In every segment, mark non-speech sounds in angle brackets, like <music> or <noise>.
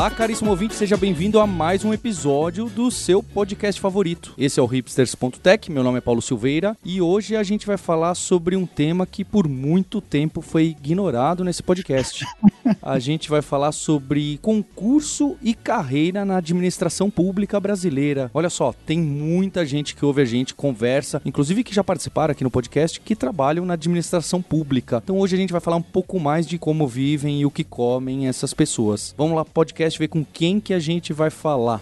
Olá, caríssimo ouvinte, seja bem-vindo a mais um episódio do seu podcast favorito. Esse é o hipsters.tech, meu nome é Paulo Silveira e hoje a gente vai falar sobre um tema que por muito tempo foi ignorado nesse podcast. A gente vai falar sobre concurso e carreira na administração pública brasileira. Olha só, tem muita gente que ouve a gente, conversa, inclusive que já participaram aqui no podcast, que trabalham na administração pública. Então hoje a gente vai falar um pouco mais de como vivem e o que comem essas pessoas. Vamos lá, podcast ver com quem que a gente vai falar.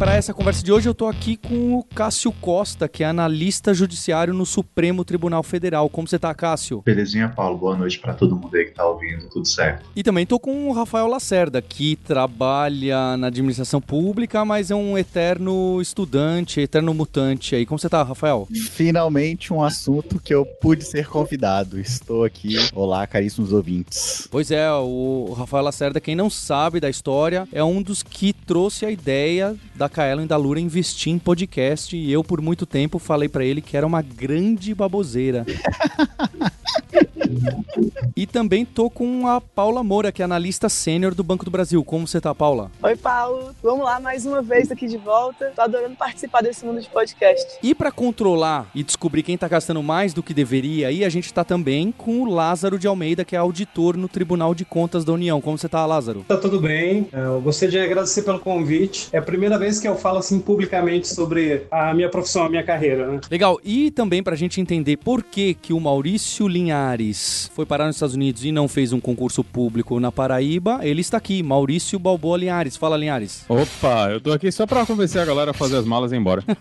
Para essa conversa de hoje eu tô aqui com o Cássio Costa, que é analista judiciário no Supremo Tribunal Federal. Como você tá, Cássio? Belezinha, Paulo. Boa noite para todo mundo aí que tá ouvindo. Tudo certo. E também tô com o Rafael Lacerda, que trabalha na administração pública, mas é um eterno estudante, eterno mutante aí. Como você tá, Rafael? Finalmente um assunto que eu pude ser convidado. Estou aqui. Olá, caríssimos ouvintes. Pois é, o Rafael Lacerda, quem não sabe da história, é um dos que trouxe a ideia da Kaellen e da Lura investir em podcast e eu por muito tempo falei para ele que era uma grande baboseira. e também tô com a Paula Moura, que é analista sênior do Banco do Brasil. Como você tá, Paula? Oi, Paulo. Vamos lá mais uma vez aqui de volta. Tô adorando participar desse mundo de podcast. E para controlar e descobrir quem tá gastando mais do que deveria, aí a gente tá também com o Lázaro de Almeida, que é auditor no Tribunal de Contas da União. Como você tá, Lázaro? Tá tudo bem. Eu gostaria de agradecer pelo convite. É a primeira vez que eu falo assim publicamente sobre a minha profissão, a minha carreira, né? Legal. E também pra gente entender por que que o Maurício Linhares foi parar nos Estados Unidos e não fez um concurso público na Paraíba, ele está aqui, Maurício Balboa Linhares. Fala, Linhares. Opa, eu tô aqui só pra convencer a galera a fazer as malas e ir embora. <laughs>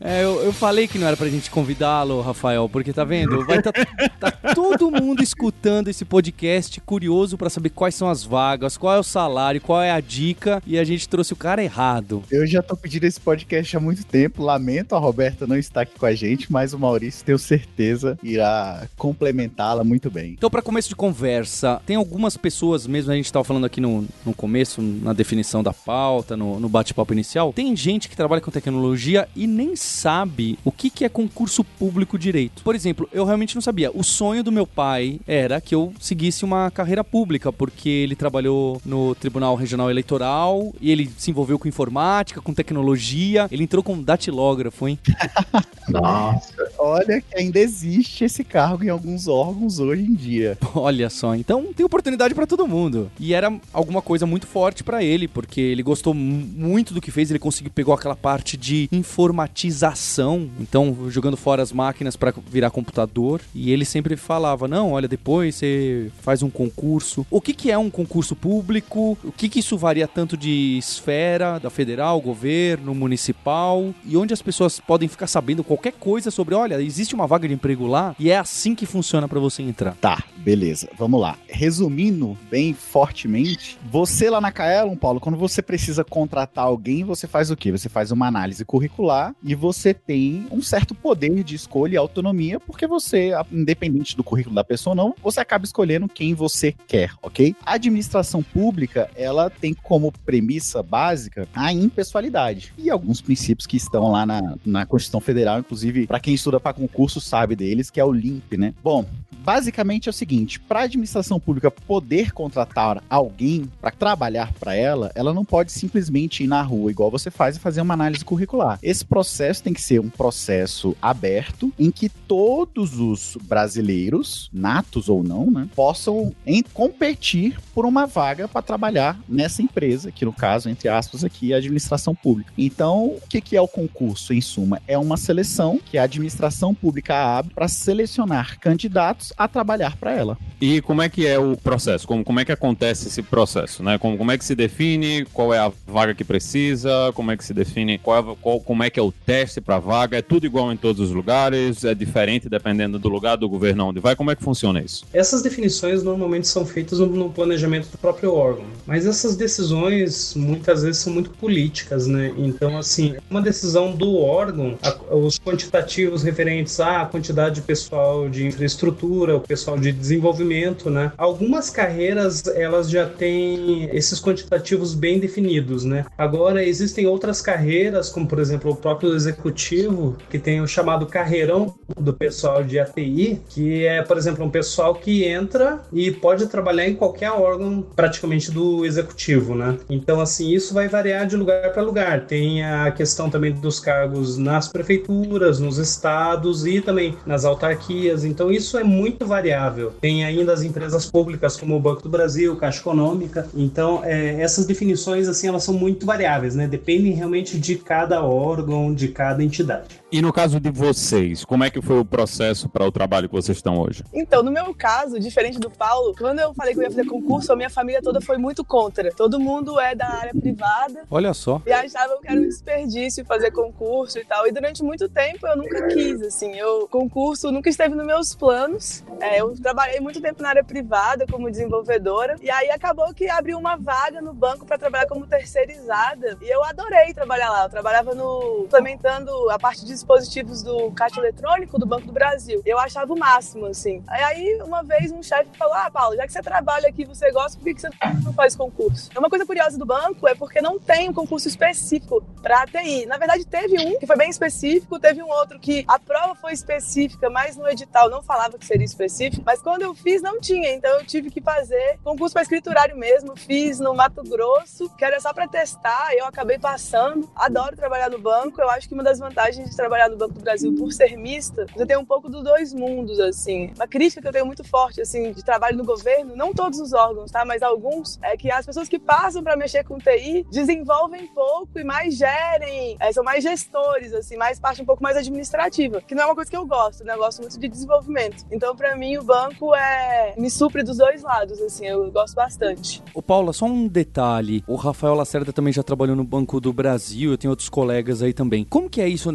é, eu, eu, falei que não era pra gente convidá-lo, Rafael, porque tá vendo? Vai tá, tá todo mundo escutando esse podcast, curioso para saber quais são as vagas, qual é o salário, qual é a dica, e a gente trouxe o cara errado. Eu já tô pedindo esse podcast há muito tempo, lamento a Roberta não estar aqui com a gente, mas o Maurício, tenho certeza, irá complementá-la muito bem. Então, para começo de conversa, tem algumas pessoas, mesmo a gente estava falando aqui no, no começo, na definição da pauta, no, no bate-papo inicial, tem gente que trabalha com tecnologia e nem sabe o que, que é concurso público direito. Por exemplo, eu realmente não sabia. O sonho do meu pai era que eu seguisse uma carreira pública, porque ele trabalhou no Tribunal Regional Eleitoral e ele se envolveu com informática, com tecnologia. Ele entrou como datilógrafo, hein? <laughs> Nossa. Olha que ainda existe esse cargo em alguns órgãos hoje em dia. <laughs> Olha só, então tem oportunidade para todo mundo. E era alguma coisa muito forte para ele, porque ele gostou muito do que fez, ele conseguiu pegou aquela parte de informatização, então jogando fora as máquinas para virar computador, e ele sempre falava: "Não, olha, depois você faz um concurso. O que que é um concurso público? O que que isso varia tanto de esfera, da federal, governo, municipal, e onde as pessoas podem ficar sabendo qualquer coisa sobre, olha, existe uma vaga de emprego lá e é assim que funciona para você entrar. Tá, beleza. Vamos lá. Resumindo bem fortemente, você lá na Kaelon, Paulo, quando você precisa contratar alguém, você faz o quê? Você faz uma análise curricular e você tem um certo poder de escolha e autonomia, porque você, independente do currículo da pessoa ou não, você acaba escolhendo quem você quer, ok? A administração pública, ela tem como premissa básica a impessoalidade e alguns princípios que estão lá na, na Constituição Federal, inclusive para quem estuda para concurso sabe deles, que é o LIMP, né? Bom, basicamente é o seguinte: para a administração pública poder contratar alguém para trabalhar para ela, ela não pode simplesmente ir na rua igual você faz e fazer uma análise curricular. Esse processo tem que ser um processo aberto em que todos os brasileiros, natos ou não, né, possam competir por uma vaga para trabalhar nessa empresa, que no caso, entre aspas, aqui é a administração pública. Então, o que, que é o concurso, em suma? É uma seleção que a administração pública abre para selecionar candidatos a trabalhar para ela. E como é que é o processo? Como, como é que acontece esse processo? Né? Como, como é que se define qual é a vaga que precisa? Como é que se define qual, é- qual como é que é o teste para vaga? É tudo igual em todos os lugares? É diferente dependendo do lugar do governo onde vai? Como é que funciona isso? Essas definições normalmente são feitas no, no planejamento do próprio órgão, mas essas decisões muitas vezes são muito políticas, né? Então, assim, uma decisão do órgão, a- os quantitativos referentes à quantidade de pessoal de infraestrutura, o pessoal de desenvolvimento, né? Algumas carreiras elas já têm esses quantitativos bem definidos, né? Agora existem outras carreiras, como por exemplo o próprio executivo, que tem o chamado carreirão do pessoal de ATI, que é, por exemplo, um pessoal que entra e pode trabalhar em qualquer órgão praticamente do executivo, né? Então, assim, isso vai variar de lugar para lugar. Tem a questão também dos cargos nas prefeituras, nos estados e também nas autarquias. Então, isso é muito variável. Tem ainda as empresas públicas como o Banco do Brasil, Caixa Econômica. Então, é, essas definições, assim, elas são muito variáveis, né? Dependem realmente de cada órgão, de cada entidade. E no caso de vocês, como é que foi o processo para o trabalho que vocês estão hoje? Então, no meu caso, diferente do Paulo, quando eu falei que eu ia fazer concurso, a minha família toda foi muito contra. Todo mundo é da área privada Olha só. e achava que era um desperdício fazer concurso e tal. E durante muito tempo eu nunca quis, assim. Eu, concurso nunca esteve nos meus planos. É, eu trabalhei muito tempo na área privada como desenvolvedora. E aí acabou que abriu uma vaga no banco para trabalhar como terceirizada. E eu adorei trabalhar lá. Eu trabalhava no. implementando a parte de dispositivos do caixa eletrônico do Banco do Brasil. Eu achava o máximo, assim. Aí uma vez um chefe falou: Ah, Paulo, já que você trabalha aqui, você gosta, por que você não faz concurso? Uma coisa curiosa do banco é porque não tem um concurso específico para TI. Na verdade, teve um que foi bem específico, teve um outro que a prova foi específica, mas no edital não falava que seria específico. Mas quando eu fiz, não tinha, então eu tive que fazer concurso para escriturário mesmo. Fiz no Mato Grosso, que era só para testar, eu acabei passando. Adoro trabalhar no banco, eu acho que uma das vantagens de trabalhar no Banco do Brasil por ser mista, você tem um pouco dos dois mundos, assim. Uma crítica que eu tenho muito forte, assim, de trabalho no governo, não todos os órgãos, tá? Mas alguns, é que as pessoas que passam para mexer com TI desenvolvem pouco e mais gerem, é, são mais gestores, assim, mais parte um pouco mais administrativa, que não é uma coisa que eu gosto, né? Eu gosto muito de desenvolvimento. Então, para mim, o banco é me supre dos dois lados, assim, eu gosto bastante. Ô Paula, só um detalhe. O Rafael Lacerda também já trabalhou no Banco do Brasil, eu tenho outros colegas aí também. Como que é isso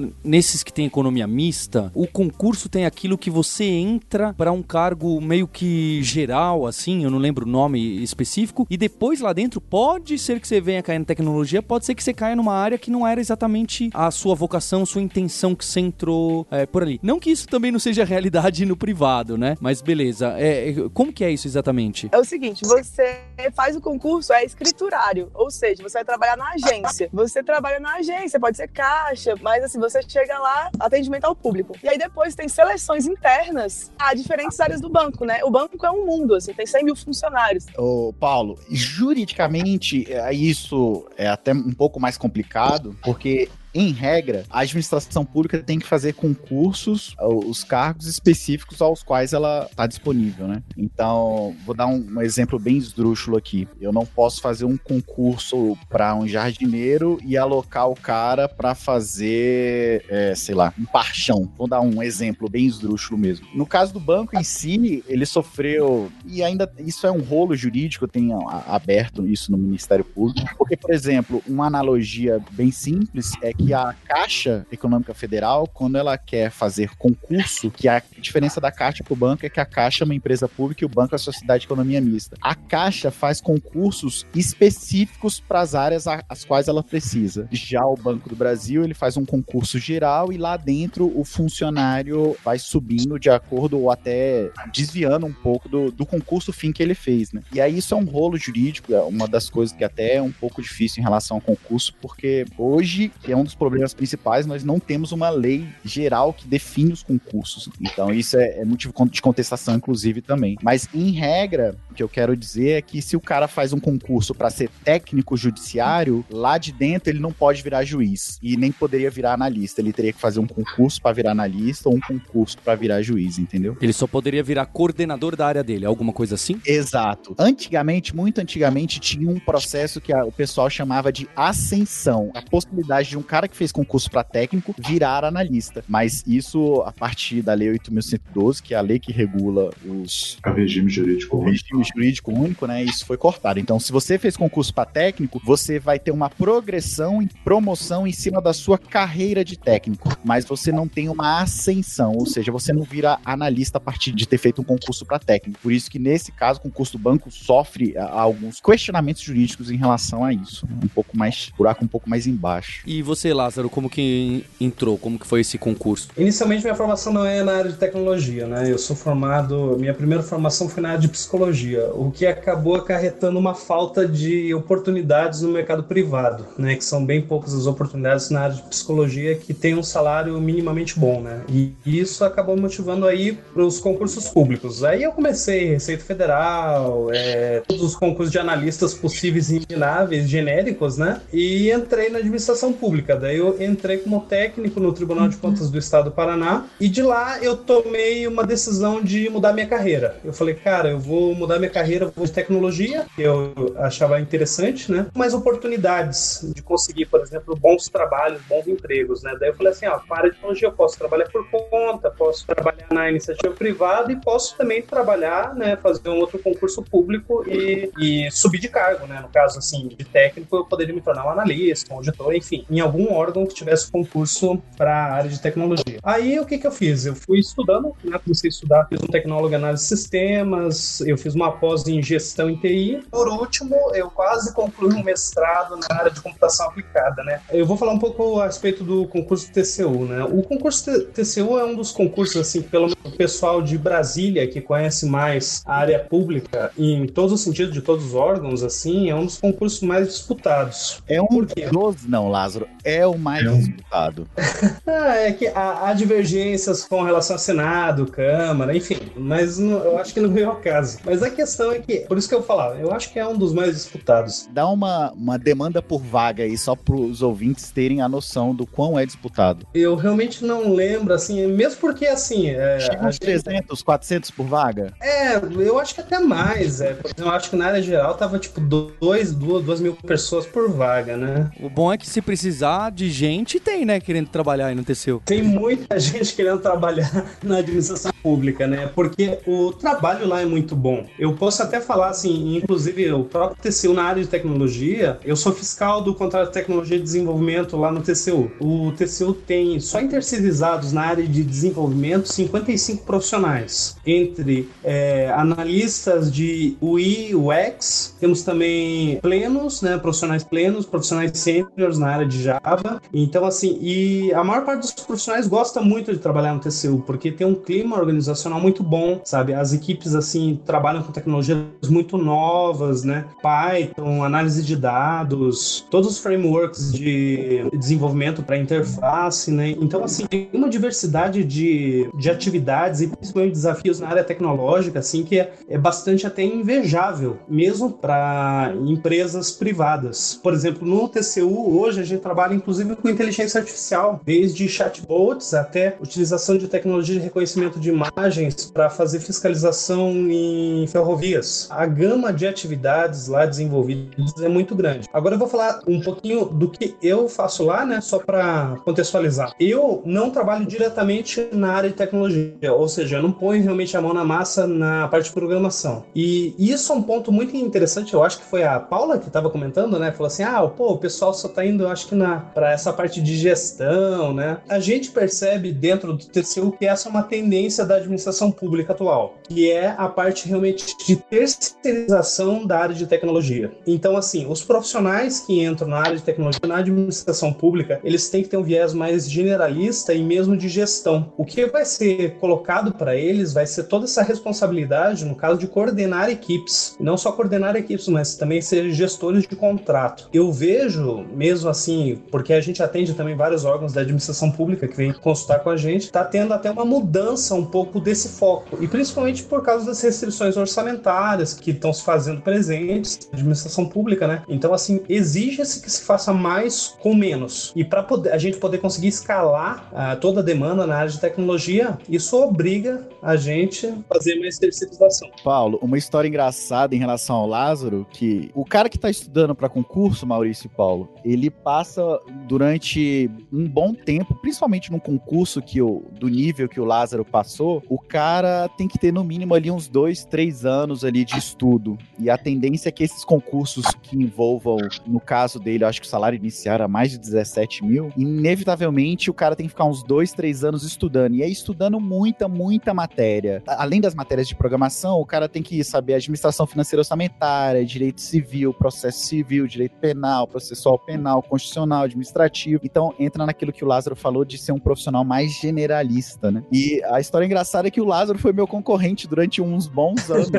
nesses que tem economia mista? O concurso tem aquilo que você entra para um cargo meio que geral, assim, eu não lembro o nome específico, e depois lá dentro pode ser que você venha cair na tecnologia, pode ser que você caia numa área que não era exatamente a sua vocação, sua intenção que você entrou é, por ali. Não que isso também não seja realidade no privado, né? Mas beleza. É, é, como que é isso exatamente? É o seguinte, você faz o concurso, é escriturário, ou seja, você vai trabalhar na agência. Você trabalha na agência, pode ser caixa, mas assim, você chega lá, atendimento ao público. E aí depois tem seleções internas a diferentes áreas do banco, né? O banco é um mundo, assim, tem 100 mil funcionários. Ô, Paulo, juridicamente, é, isso é até um pouco mais complicado, porque. Em regra, a administração pública tem que fazer concursos, os cargos específicos aos quais ela está disponível, né? Então, vou dar um, um exemplo bem esdrúxulo aqui. Eu não posso fazer um concurso para um jardineiro e alocar o cara para fazer, é, sei lá, um parchão. Vou dar um exemplo bem esdrúxulo mesmo. No caso do banco em si, ele sofreu, e ainda isso é um rolo jurídico, tem aberto isso no Ministério Público, porque, por exemplo, uma analogia bem simples é que a Caixa Econômica Federal, quando ela quer fazer concurso, que a diferença da Caixa para o banco é que a Caixa é uma empresa pública e o banco é a sociedade de economia mista. A Caixa faz concursos específicos para as áreas a- as quais ela precisa. Já o Banco do Brasil, ele faz um concurso geral e lá dentro o funcionário vai subindo de acordo ou até desviando um pouco do, do concurso fim que ele fez, né? E aí isso é um rolo jurídico, é uma das coisas que até é um pouco difícil em relação ao concurso, porque hoje, que é um dos problemas principais, nós não temos uma lei geral que define os concursos. Então isso é, é motivo de contestação, inclusive, também. Mas, em regra, o que eu quero dizer é que se o cara faz um concurso para ser técnico judiciário, lá de dentro ele não pode virar juiz e nem poderia virar analista. Ele teria que fazer um concurso para virar analista ou um concurso para virar juiz, entendeu? Ele só poderia virar coordenador da área dele, alguma coisa assim? Exato. Antigamente, muito antigamente, tinha um processo que a- o pessoal chamava de ascensão. A possibilidade de um cara cara que fez concurso para técnico virar analista. Mas isso a partir da Lei 8.112, que é a lei que regula os É o regime jurídico o único. regime jurídico único, né? Isso foi cortado. Então, se você fez concurso para técnico, você vai ter uma progressão e promoção em cima da sua carreira de técnico, mas você não tem uma ascensão, ou seja, você não vira analista a partir de ter feito um concurso para técnico. Por isso que nesse caso, o concurso do banco sofre alguns questionamentos jurídicos em relação a isso, né? um pouco mais buraco um pouco mais embaixo. E você, Lázaro, como que entrou? Como que foi esse concurso? Inicialmente minha formação não é na área de tecnologia, né? Eu sou formado, minha primeira formação foi na área de psicologia, o que acabou acarretando uma falta de oportunidades no mercado privado, né? Que são bem poucas as oportunidades na área de psicologia que tem um salário minimamente bom, né? E isso acabou motivando aí para os concursos públicos. Aí eu comecei Receita Federal, é, todos os concursos de analistas possíveis e inomináveis, genéricos, né? E entrei na administração pública. Daí eu entrei como técnico no Tribunal de Contas do Estado do Paraná e de lá eu tomei uma decisão de mudar minha carreira. Eu falei, cara, eu vou mudar minha carreira, vou de tecnologia, que eu achava interessante, né? Mais oportunidades de conseguir, por exemplo, bons trabalhos, bons empregos, né? Daí eu falei assim, ó, para de tecnologia, eu posso trabalhar por conta, posso trabalhar na iniciativa privada e posso também trabalhar, né, fazer um outro concurso público e, e subir de cargo, né? No caso, assim, de técnico, eu poderia me tornar um analista, um auditor, enfim, em algum órgão que tivesse concurso para a área de tecnologia. Aí, o que que eu fiz? Eu fui estudando, né? Comecei a estudar, fiz um tecnólogo em análise de sistemas, eu fiz uma pós em gestão em TI. Por último, eu quase concluí um mestrado na área de computação aplicada, né? Eu vou falar um pouco a respeito do concurso TCU, né? O concurso TCU é um dos concursos, assim, pelo menos o pessoal de Brasília, que conhece mais a área pública, em todos os sentidos de todos os órgãos, assim, é um dos concursos mais disputados. É um dos, não, Lázaro, é o mais É um- disputado. <laughs> Ah, é que há, há divergências com relação a Senado, Câmara, enfim, mas não- eu acho que não veio ao caso. Mas a questão é que, por isso que eu falava, eu acho que é um dos mais disputados. Dá uma, uma demanda por vaga aí, só para os ouvintes terem a noção do quão é disputado. Eu realmente não lembro, assim, mesmo porque, assim, é, Chega uns gente- 300, 400 por vaga? é, eu acho que até mais, é, eu acho que na área geral tava, tipo, dois, duas, duas mil pessoas por vaga, né? O bom é que se precisar de gente, tem, né? Querendo trabalhar aí no TCU. Tem muita <laughs> gente querendo trabalhar na administração pública, né? Porque o trabalho lá é muito bom. Eu posso até falar assim, inclusive o próprio TCU na área de tecnologia, eu sou fiscal do contrato de tecnologia e desenvolvimento lá no TCU. O TCU tem só interceirizados na área de desenvolvimento 55 profissionais, entre é, analistas de UI, UX, temos também plenos, né? Profissionais plenos, profissionais sêniores na área de Java. Então, assim, e a maior parte dos profissionais gosta muito de trabalhar no TCU, porque tem um clima organizacional muito bom, sabe? As equipes, assim, trabalham com tecnologias muito novas, né? Python, análise de dados, todos os frameworks de desenvolvimento para interface, né? Então, assim, tem uma diversidade de, de atividades e principalmente desafios na área tecnológica, assim, que é, é bastante até invejável, mesmo para empresas privadas. Por exemplo, no TCU, hoje a gente trabalha inclusive com inteligência artificial, desde chatbots até utilização de tecnologia de reconhecimento de imagens para fazer fiscalização em ferrovias. A gama de atividades lá desenvolvidas é muito grande. Agora eu vou falar um pouquinho do que eu faço lá, né, só para contextualizar. Eu não trabalho diretamente na área de tecnologia, ou seja, eu não ponho realmente a mão na massa na parte de programação. E isso é um ponto muito interessante, eu acho que foi a Paula que estava comentando, né? Falou assim: "Ah, pô, o pessoal só tá indo, eu acho que na para essa parte de gestão, né? A gente percebe dentro do TCU que essa é uma tendência da administração pública atual, que é a parte realmente de terceirização da área de tecnologia. Então, assim, os profissionais que entram na área de tecnologia na administração pública, eles têm que ter um viés mais generalista e mesmo de gestão. O que vai ser colocado para eles vai ser toda essa responsabilidade, no caso de coordenar equipes, não só coordenar equipes, mas também ser gestores de contrato. Eu vejo, mesmo assim, porque a gente atende também vários órgãos da administração pública que vem consultar com a gente, tá tendo até uma mudança um pouco desse foco, e principalmente por causa das restrições orçamentárias que estão se fazendo presentes na administração pública, né? Então, assim, exige-se que se faça mais com menos. E para a gente poder conseguir escalar ah, toda a demanda na área de tecnologia, isso obriga a gente a fazer mais terceirização. Paulo, uma história engraçada em relação ao Lázaro, que o cara que tá estudando para concurso, Maurício e Paulo, ele passa durante um bom tempo, principalmente num concurso que o, do nível que o Lázaro passou, o cara tem que ter no mínimo ali uns dois, três anos ali de estudo. E a tendência é que esses concursos que envolvam, no caso dele, eu acho que o salário inicial era mais de 17 mil, inevitavelmente o cara tem que ficar uns dois, três anos estudando. E aí estudando muita, muita matéria. Além das matérias de programação, o cara tem que saber administração financeira orçamentária, direito civil, processo civil, direito penal, processual penal, constitucional, administrativo. Então entra naquilo que o Lázaro falou de ser um profissional mais generalista, né? E a história engraçada é que o Lázaro foi meu concorrente durante uns bons <laughs> anos.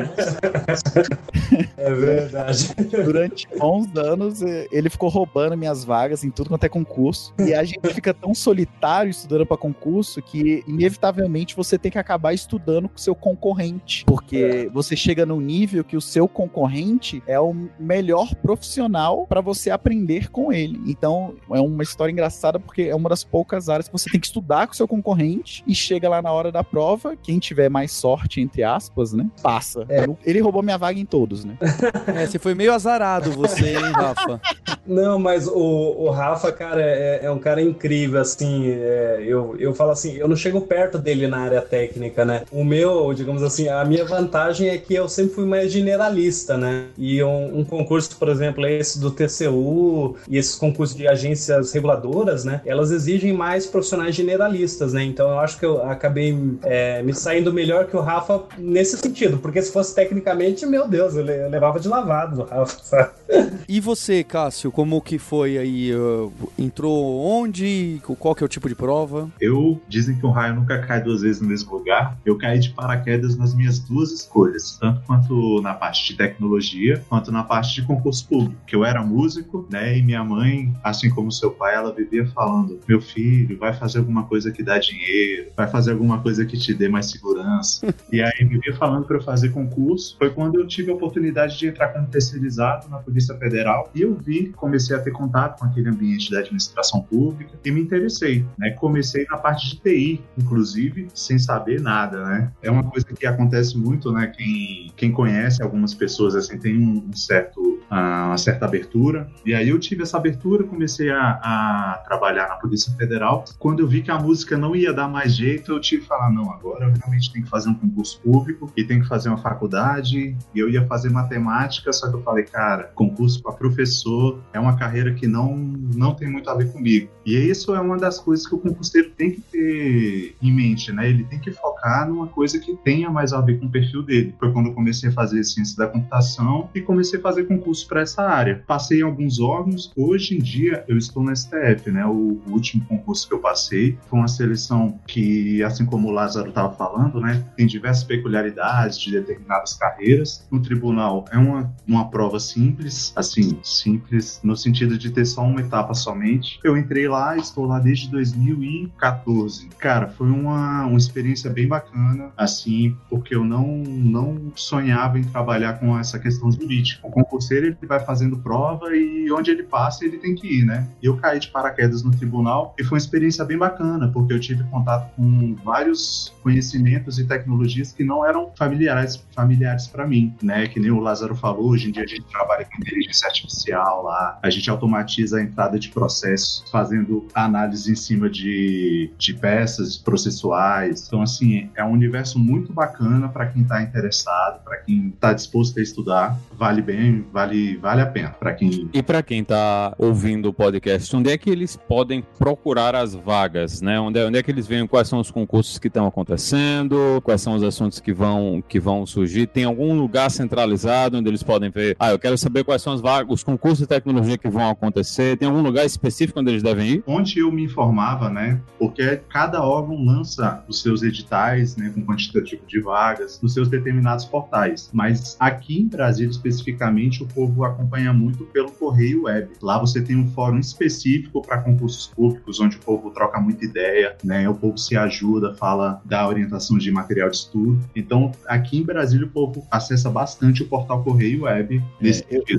é verdade. durante bons anos, ele ficou roubando minhas vagas em tudo quanto é concurso. E a gente fica tão solitário estudando para concurso que, inevitavelmente, você tem que acabar estudando com o seu concorrente. Porque é. você chega no nível que o seu concorrente é o melhor profissional para você aprender com ele. Então, é uma história engraçada porque é uma das poucas áreas que você tem que estudar com o seu concorrente e chega lá na hora da prova, quem tiver mais sorte, entre aspas, né? Passa. É. Ele roubou minha vaga em todos, né? <laughs> É, você foi meio azarado, você, hein, Rafa? Não, mas o, o Rafa, cara, é, é um cara incrível, assim. É, eu, eu falo assim, eu não chego perto dele na área técnica, né? O meu, digamos assim, a minha vantagem é que eu sempre fui mais generalista, né? E um, um concurso, por exemplo, esse do TCU e esses concursos de agências reguladoras, né? Elas exigem mais profissionais generalistas, né? Então eu acho que eu acabei é, me saindo melhor que o Rafa nesse sentido, porque se fosse tecnicamente, meu Deus, eu levava de lavado o Rafa, sabe? E você, Cássio, como que foi aí? Uh, entrou onde? Qual que é o tipo de prova? Eu, dizem que o raio nunca cai duas vezes no mesmo lugar. Eu caí de paraquedas nas minhas duas escolhas, tanto quanto na parte de tecnologia, quanto na parte de concurso público, que eu era músico, né, e minha mãe, assim como seu pai, ela vivia falando, meu filho, vai fazer alguma coisa que dá dinheiro, vai fazer alguma coisa que te dê mais segurança. <laughs> e aí vivia falando para eu fazer concurso. Foi quando eu tive a oportunidade de entrar como terceirizado na Polícia Federal e eu vi, comecei a ter contato com aquele ambiente da administração pública e me interessei, né? Comecei na parte de TI, inclusive, sem saber nada, né? É uma coisa que acontece muito, né? Quem, quem conhece algumas pessoas, assim, tem um certo, ah, uma certa abertura. E aí eu tive essa abertura, comecei a, a trabalhar na Polícia Federal. Quando eu vi que a música não ia dar mais jeito, eu tive que falar, não, agora eu realmente tenho que fazer um concurso público e tenho que fazer uma faculdade. E eu ia fazer matemática, só que eu falei, cara, concurso para professor é uma carreira que não, não tem muito a ver comigo. E isso é uma das coisas que o concurseiro tem que ter em mente, né? Ele tem que focar numa coisa que tenha mais a ver com o perfil dele. Foi quando eu comecei a fazer ciência da computação e comecei a fazer concurso para essa área. Passei em alguns órgãos, hoje em dia eu estou no STF, né? O, o último concurso que eu passei foi uma seleção que, assim como o Lázaro estava falando, né? Tem diversas peculiaridades de determinadas carreiras. No tribunal é uma, uma prova simples, assim, simples no sentido de ter só uma etapa somente. Eu entrei lá, estou lá desde 2014. Cara, foi uma, uma experiência bem bacana, assim, porque eu não, não sonhava em trabalhar com essa questão jurídica. O concurseiro, ele vai fazendo prova e onde ele passa, ele tem que ir, né? Eu caí de paraquedas no tribunal e foi uma experiência bem bacana, porque eu tive contato com vários conhecimentos e tecnologias que não eram familiares familiares para mim, né? Que nem o Lázaro falou, hoje em dia a gente trabalha com inteligência artificial lá, a gente automatiza a entrada de processos, fazendo análise em cima de, de peças processuais. Então, assim, é um universo muito bacana para quem está interessado, para quem está disposto a estudar. Vale bem, vale, vale a pena para quem. E para quem está ouvindo o podcast, onde é que eles podem procurar as vagas, né? Onde é, onde é que eles veem quais são os concursos que estão acontecendo, quais são os assuntos que vão, que vão surgir? Tem algum lugar centralizado onde eles podem ver? Ah, eu quero saber quais são as vagas, os concursos de tecnologia que vão acontecer. Tem algum lugar específico onde eles devem ir? Onde eu me informava, né? Porque cada órgão lança os seus editais, né, com quantitativo de vagas, nos seus determinados portais. Mas aqui em Brasília, especificamente, o povo acompanha muito pelo correio web. Lá você tem um fórum específico para concursos públicos, onde o povo troca muita ideia, né? O povo se ajuda, fala da orientação de material de estudo. Então, aqui em Brasília, o povo acessa bastante o portal correio web nesse é, eu,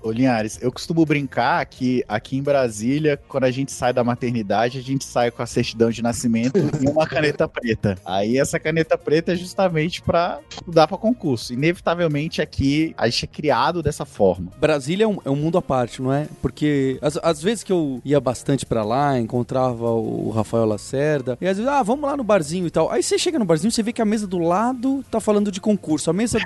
Ô, Linhares, eu costumo brincar que aqui em Brasília, quando a gente sai da maternidade, a gente sai com a certidão de nascimento e uma caneta preta. Aí essa caneta preta é justamente pra estudar pra concurso. Inevitavelmente aqui a gente é criado dessa forma. Brasília é um, é um mundo à parte, não é? Porque às, vezes que eu ia bastante pra lá, encontrava o Rafael Lacerda, e às vezes, ah, vamos lá no barzinho e tal. Aí você chega no barzinho, você vê que a mesa do lado tá falando de concurso, a mesa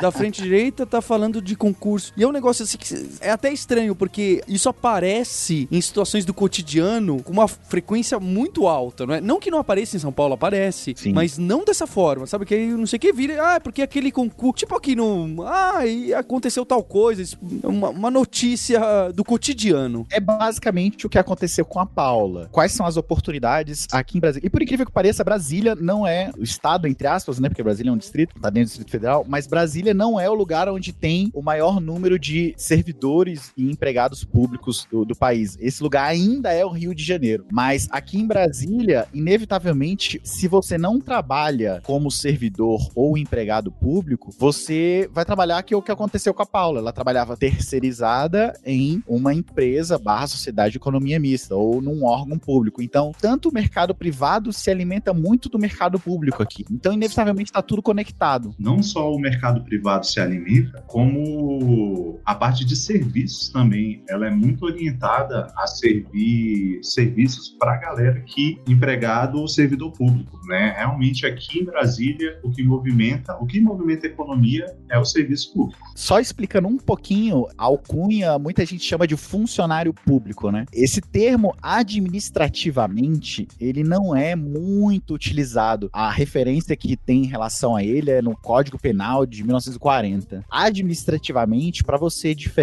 da frente <laughs> direita tá falando de concurso. E é um negócio assim que é até estranho, porque isso aparece em situações do cotidiano com uma frequência muito alta, não é? Não que não apareça em São Paulo, aparece, Sim. mas não dessa forma, sabe? Que aí não sei o que vira, ah, porque aquele concurso, tipo aqui no, ah, e aconteceu tal coisa, isso, uma, uma notícia do cotidiano. É basicamente o que aconteceu com a Paula. Quais são as oportunidades aqui em Brasília? E por incrível que pareça, Brasília não é o estado, entre aspas, né? Porque Brasília é um distrito, tá dentro do Distrito Federal, mas Brasília não é o lugar onde tem o maior número de servidores e empregados públicos do, do país. Esse lugar ainda é o Rio de Janeiro. Mas aqui em Brasília, inevitavelmente, se você não trabalha como servidor ou empregado público, você vai trabalhar que é o que aconteceu com a Paula. Ela trabalhava terceirizada em uma empresa barra sociedade de economia mista ou num órgão público. Então, tanto o mercado privado se alimenta muito do mercado público aqui. Então, inevitavelmente, está tudo conectado. Não só o mercado privado se alimenta, como a parte de serviços também. Ela é muito orientada a servir serviços para a galera que empregado ou servidor público, né? Realmente aqui em Brasília o que movimenta, o que movimenta a economia é o serviço público. Só explicando um pouquinho, alcunha muita gente chama de funcionário público, né? Esse termo administrativamente, ele não é muito utilizado. A referência que tem em relação a ele é no Código Penal de 1940. Administrativamente, para você diferenciar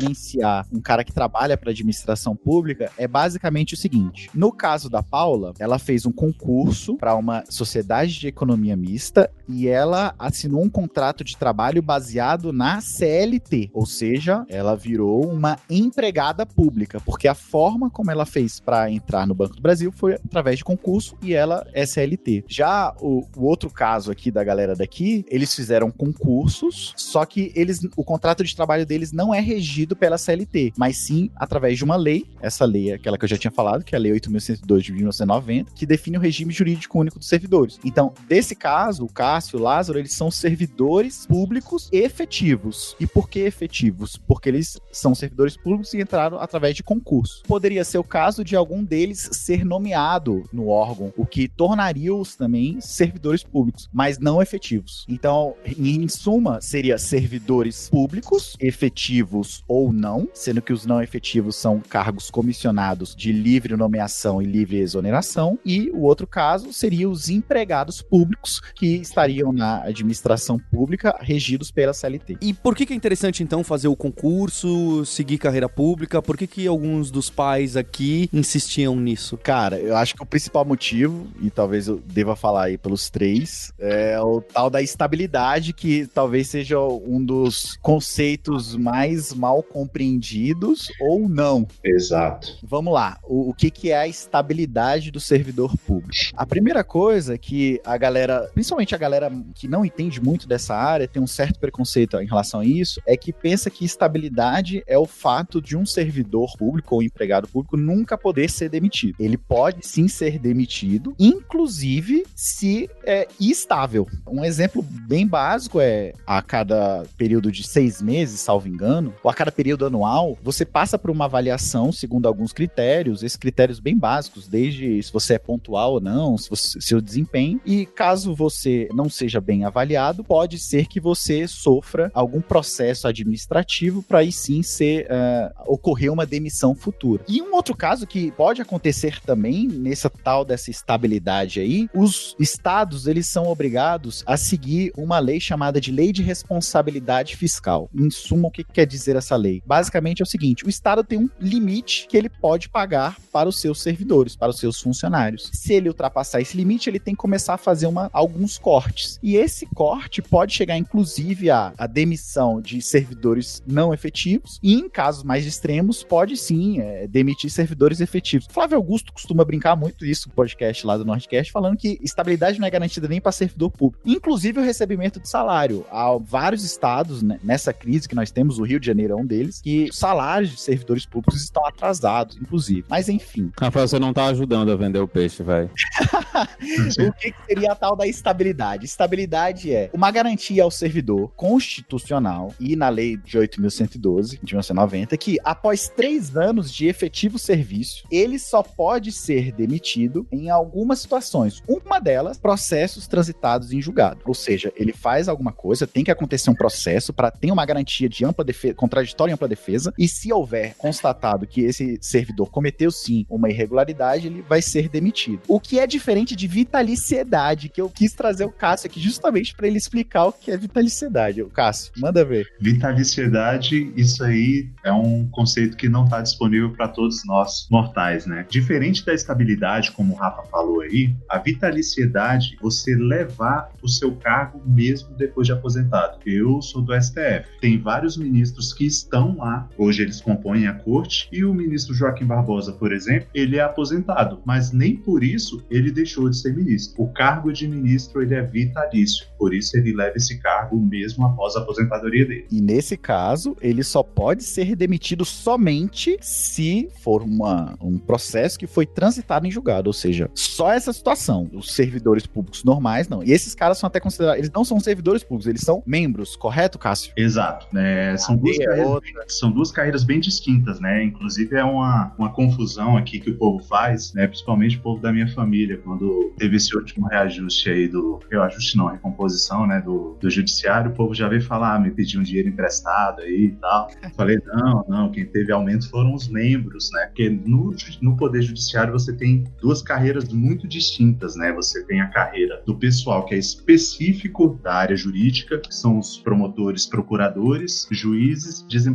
um cara que trabalha para administração pública, é basicamente o seguinte: no caso da Paula, ela fez um concurso para uma sociedade de economia mista e ela assinou um contrato de trabalho baseado na CLT, ou seja, ela virou uma empregada pública, porque a forma como ela fez para entrar no Banco do Brasil foi através de concurso e ela é CLT. Já o, o outro caso aqui da galera daqui, eles fizeram concursos, só que eles o contrato de trabalho deles não é regido pela CLT, mas sim através de uma lei. Essa lei é aquela que eu já tinha falado, que é a Lei 8.102 de 1990, que define o regime jurídico único dos servidores. Então, desse caso, o Cássio e o Lázaro, eles são servidores públicos efetivos. E por que efetivos? Porque eles são servidores públicos e entraram através de concurso. Poderia ser o caso de algum deles ser nomeado no órgão, o que tornaria-os também servidores públicos, mas não efetivos. Então, em suma, seria servidores públicos, efetivos ou não, sendo que os não efetivos são cargos comissionados de livre nomeação e livre exoneração, e o outro caso seria os empregados públicos que estariam na administração pública regidos pela CLT. E por que, que é interessante então fazer o concurso, seguir carreira pública? Por que, que alguns dos pais aqui insistiam nisso? Cara, eu acho que o principal motivo, e talvez eu deva falar aí pelos três, é o tal da estabilidade, que talvez seja um dos conceitos mais mal compreendidos ou não. Exato. Vamos lá, o, o que, que é a estabilidade do servidor público? A primeira coisa que a galera, principalmente a galera que não entende muito dessa área, tem um certo preconceito em relação a isso, é que pensa que estabilidade é o fato de um servidor público ou empregado público nunca poder ser demitido. Ele pode sim ser demitido, inclusive se é estável. Um exemplo bem básico é a cada período de seis meses, salvo engano, ou a cada período anual, você passa por uma avaliação segundo alguns critérios, esses critérios bem básicos, desde se você é pontual ou não, se você, seu desempenho, e caso você não seja bem avaliado, pode ser que você sofra algum processo administrativo para aí sim ser uh, ocorrer uma demissão futura. E um outro caso que pode acontecer também nessa tal dessa estabilidade aí, os estados eles são obrigados a seguir uma lei chamada de Lei de Responsabilidade Fiscal. Em suma, o que quer dizer essa lei? Basicamente é o seguinte: o estado tem um limite que ele pode pagar para os seus servidores, para os seus funcionários. Se ele ultrapassar esse limite, ele tem que começar a fazer uma, alguns cortes. E esse corte pode chegar, inclusive, à, à demissão de servidores não efetivos, e em casos mais extremos, pode sim é, demitir servidores efetivos. Flávio Augusto costuma brincar muito isso no podcast lá do Nordcast, falando que estabilidade não é garantida nem para servidor público, inclusive o recebimento de salário. Há vários estados né, nessa crise que nós temos, o Rio de Janeiro é um deles que salários de servidores públicos estão atrasados, inclusive. Mas enfim. <laughs> Rafael, você não tá ajudando a vender o peixe, velho. <laughs> o que, que seria a tal da estabilidade? Estabilidade é uma garantia ao servidor constitucional e na lei de 8.112 de 1990 que após três anos de efetivo serviço, ele só pode ser demitido em algumas situações. Uma delas, processos transitados em julgado. Ou seja, ele faz alguma coisa, tem que acontecer um processo para ter uma garantia de ampla defesa, contraditória e ampla defesa, e se houver constatado que esse servidor cometeu sim uma irregularidade, ele vai ser demitido. O que é diferente de vitaliciedade, que eu quis trazer o Cássio aqui justamente para ele explicar o que é vitaliciedade. O Cássio, manda ver. Vitaliciedade, isso aí é um conceito que não está disponível para todos nós mortais, né? Diferente da estabilidade, como o Rafa falou aí, a vitaliciedade, você levar o seu cargo mesmo depois de aposentado. Eu sou do STF. Tem vários ministros que estão lá, hoje eles compõem a corte, e o ministro Joaquim Barbosa, por exemplo, ele é aposentado, mas nem por isso ele deixou de ser ministro. O cargo de ministro ele é vitalício, por isso ele leva esse cargo mesmo após a aposentadoria dele. E nesse caso, ele só pode ser demitido somente se for uma, um processo que foi transitado em julgado, ou seja, só essa situação. Os servidores públicos normais não. E esses caras são até considerados, eles não são servidores públicos, eles são membros, correto, Cássio? Exato. É, são, duas é. São duas carreiras bem distintas, né? Inclusive é uma, uma confusão aqui que o povo faz, né? Principalmente o povo da minha família, quando teve esse último reajuste aí do. Reajuste não, recomposição, né? Do, do judiciário, o povo já veio falar, ah, me pediu um dinheiro emprestado aí e tal. <laughs> Falei, não, não, quem teve aumento foram os membros, né? Porque no, no Poder Judiciário você tem duas carreiras muito distintas, né? Você tem a carreira do pessoal que é específico da área jurídica, que são os promotores, procuradores, juízes, desembargadores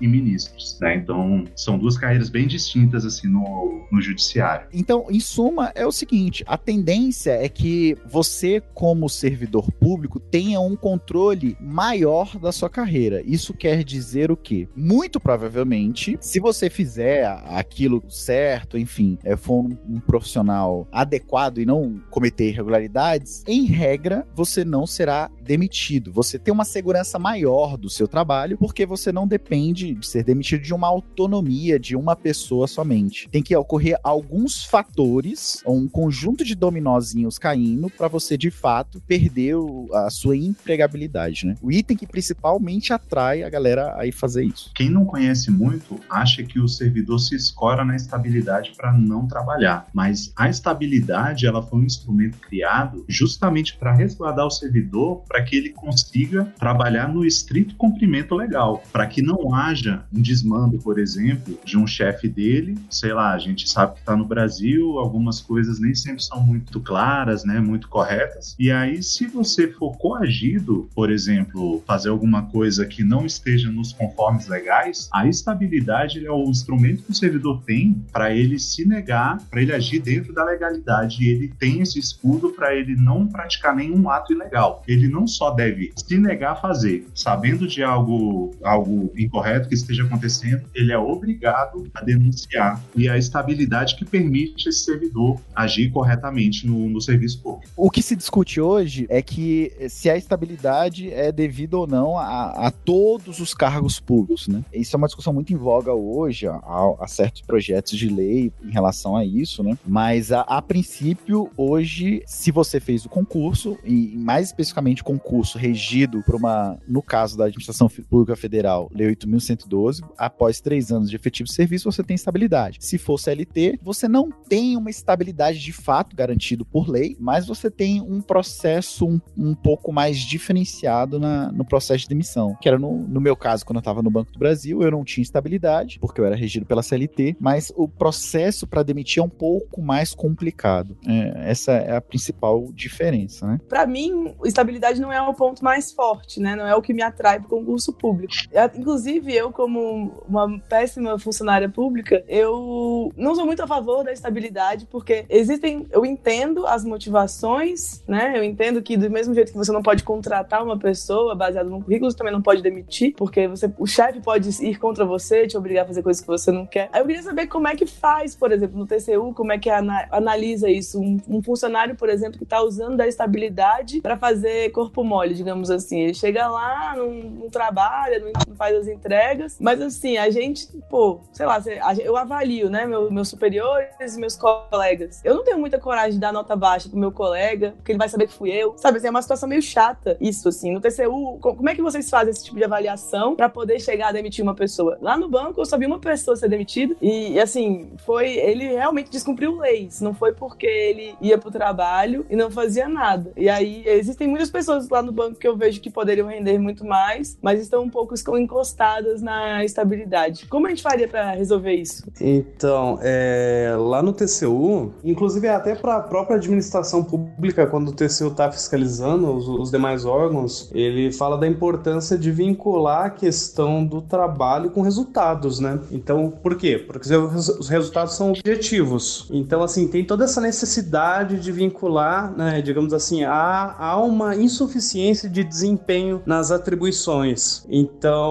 e ministros, né? Então, são duas carreiras bem distintas, assim, no, no judiciário. Então, em suma, é o seguinte: a tendência é que você, como servidor público, tenha um controle maior da sua carreira. Isso quer dizer o quê? Muito provavelmente, se você fizer aquilo certo, enfim, é, for um profissional adequado e não cometer irregularidades, em regra, você não será demitido. Você tem uma segurança maior do seu trabalho, porque você não depende de ser demitido de uma autonomia de uma pessoa somente. Tem que ocorrer alguns fatores, um conjunto de dominozinhos caindo, para você de fato perder a sua empregabilidade, né? O item que principalmente atrai a galera a ir fazer isso. Quem não conhece muito acha que o servidor se escora na estabilidade para não trabalhar, mas a estabilidade ela foi um instrumento criado justamente para resguardar o servidor para que ele consiga trabalhar no estrito cumprimento legal, para que não haja um desmando, por exemplo, de um chefe dele, sei lá, a gente sabe que está no Brasil, algumas coisas nem sempre são muito claras, né, muito corretas. E aí, se você for coagido, por exemplo, fazer alguma coisa que não esteja nos conformes legais, a estabilidade é o instrumento que o servidor tem para ele se negar, para ele agir dentro da legalidade. E ele tem esse escudo para ele não praticar nenhum ato ilegal. Ele não só deve se negar a fazer, sabendo de algo, algo incorreto que esteja acontecendo, ele é obrigado a denunciar. E a estabilidade que permite esse servidor agir corretamente no, no serviço público. O que se discute hoje é que se a estabilidade é devido ou não a, a todos os cargos públicos, né? Isso é uma discussão muito em voga hoje, a, a certos projetos de lei em relação a isso, né? Mas a, a princípio, hoje, se você fez o concurso, e mais especificamente concurso regido por uma, no caso da Administração Pública Federal, Lei 8.112, após três anos de efetivo serviço, você tem estabilidade. Se for CLT, você não tem uma estabilidade de fato garantido por lei, mas você tem um processo um, um pouco mais diferenciado na, no processo de demissão. Que era no, no meu caso, quando eu estava no Banco do Brasil, eu não tinha estabilidade, porque eu era regido pela CLT, mas o processo para demitir é um pouco mais complicado. É, essa é a principal diferença, né? Pra mim, estabilidade não é o ponto mais forte, né? Não é o que me atrai pro concurso público. Inclusive, eu, como uma péssima funcionária pública, eu não sou muito a favor da estabilidade, porque existem eu entendo as motivações, né? Eu entendo que do mesmo jeito que você não pode contratar uma pessoa baseado no currículo, você também não pode demitir, porque você, o chefe pode ir contra você, te obrigar a fazer coisas que você não quer. Aí eu queria saber como é que faz, por exemplo, no TCU, como é que ana, analisa isso. Um, um, funcionário, por exemplo, que está usando da estabilidade para fazer corpo mole, digamos assim. Ele chega lá, não, não trabalha, não, faz as entregas, mas assim, a gente, pô, sei lá, eu avalio, né, meu, meus superiores e meus colegas. Eu não tenho muita coragem de dar nota baixa pro meu colega, porque ele vai saber que fui eu. Sabe, assim, é uma situação meio chata isso, assim. No TCU, como é que vocês fazem esse tipo de avaliação para poder chegar a demitir uma pessoa? Lá no banco, eu só vi uma pessoa ser demitida e, assim, foi. Ele realmente descumpriu leis. Não foi porque ele ia pro trabalho e não fazia nada. E aí, existem muitas pessoas lá no banco que eu vejo que poderiam render muito mais, mas estão um pouco encostadas na estabilidade. Como a gente faria para resolver isso? Então, é, lá no TCU, inclusive até para a própria administração pública, quando o TCU está fiscalizando os, os, demais órgãos, ele fala da importância de vincular a questão do trabalho com resultados, né? Então, por quê? Porque os resultados são objetivos. Então, assim, tem toda essa necessidade de vincular, né, digamos assim, há, há uma insuficiência de desempenho nas atribuições. Então,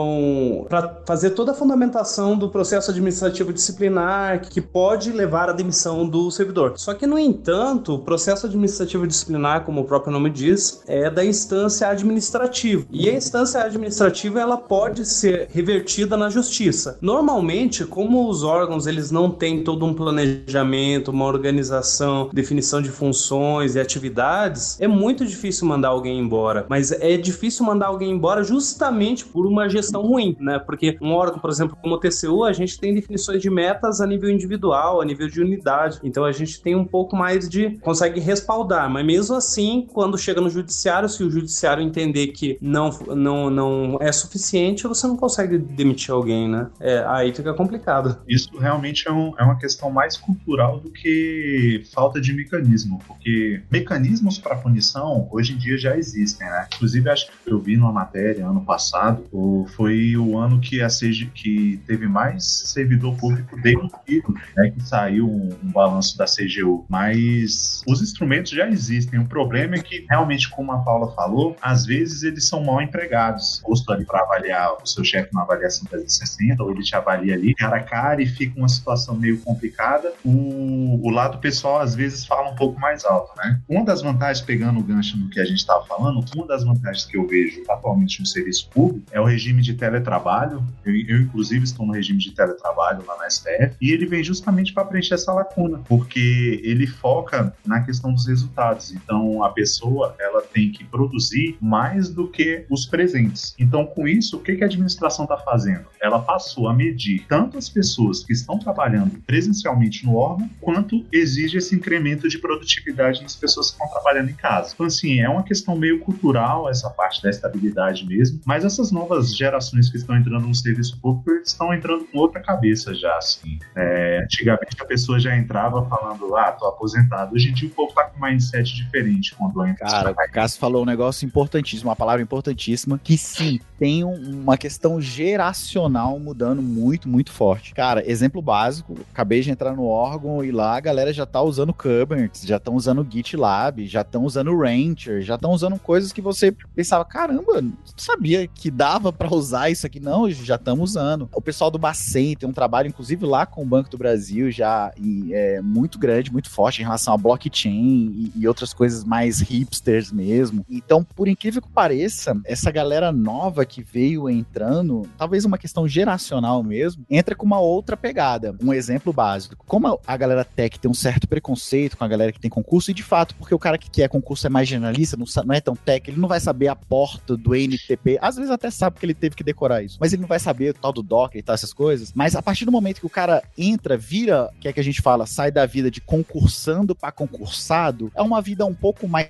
para fazer toda a fundamentação do processo administrativo disciplinar que pode levar à demissão do servidor. Só que, no entanto, o processo administrativo disciplinar, como o próprio nome diz, é da instância administrativa. E a instância administrativa ela pode ser revertida na justiça. Normalmente, como os órgãos eles não têm todo um planejamento, uma organização, definição de funções e atividades, é muito difícil mandar alguém embora. Mas é difícil mandar alguém embora justamente por uma gestão ruim, né? Porque um órgão, por exemplo, como o TCU, a gente tem definições de metas a nível individual, a nível de unidade. Então a gente tem um pouco mais de consegue respaldar, mas mesmo assim, quando chega no judiciário, se o judiciário entender que não não não é suficiente, você não consegue demitir alguém, né? É, aí fica complicado. Isso realmente é, um, é uma questão mais cultural do que falta de mecanismo, porque mecanismos para punição hoje em dia já existem, né? Inclusive, acho que eu vi numa matéria ano passado, foi o ano que a que teve mais servidor público demitido, né? Que saiu um, um balanço da CGU. Mas os instrumentos já existem. O problema é que, realmente, como a Paula falou, às vezes eles são mal empregados. Posto ali para avaliar o seu chefe numa avaliação 360, ou ele te avalia ali cara a cara e fica uma situação meio complicada. O, o lado pessoal, às vezes, fala um pouco mais alto, né? Uma das vantagens, pegando o gancho no que a gente estava falando, uma das vantagens que eu vejo atualmente no serviço público é o regime de teletrabalho. Eu, eu inclusive, estou no regime de teletrabalho lá na STF, e ele vem justamente para preencher essa lacuna, porque ele foca na questão dos resultados. Então, a pessoa ela tem que produzir mais do que os presentes. Então, com isso, o que, que a administração está fazendo? Ela passou a medir tanto as pessoas que estão trabalhando presencialmente no órgão, quanto exige esse incremento de produtividade nas pessoas que estão trabalhando em casa. Então, assim, é uma questão meio cultural essa parte da estabilidade mesmo, mas essas novas gerações que estão entrando no serviço público estão entrando com outra cabeça já, assim. É, antigamente a pessoa já entrava falando, ah, tô aposentado. Hoje em dia o povo tá com um mindset diferente quando entra. Cara, o Cássio falou um negócio importantíssimo, uma palavra importantíssima, que sim, tem uma questão geracional mudando muito, muito forte. Cara, exemplo básico, acabei de entrar no órgão e lá a galera já tá usando Kubernetes, já estão usando GitLab, já estão usando Rancher, já estão usando coisas que você pensava, caramba, não sabia que dava para usar isso aqui. Não, já estamos usando. O pessoal do Bacen tem um trabalho, inclusive, lá com o Banco do Brasil, já e, é, muito grande, muito forte em relação a blockchain e, e outras coisas mais hipsters mesmo. Então, por incrível que pareça, essa galera nova que veio entrando, talvez uma questão geracional mesmo, entra com uma outra pegada. Um exemplo básico. Como a galera tech tem um certo preconceito com a galera que tem concurso, e de fato, porque o cara que quer concurso é mais generalista, não, não é tão tech, ele não vai saber a porta do NTP. Às vezes até sabe que ele teve que decorar isso, mas ele não vai saber o tal do Docker e tal, essas coisas. Mas a partir do momento que o cara entra, vira, que é que a gente fala, sai da vida de concursando para concursado, é uma vida um pouco mais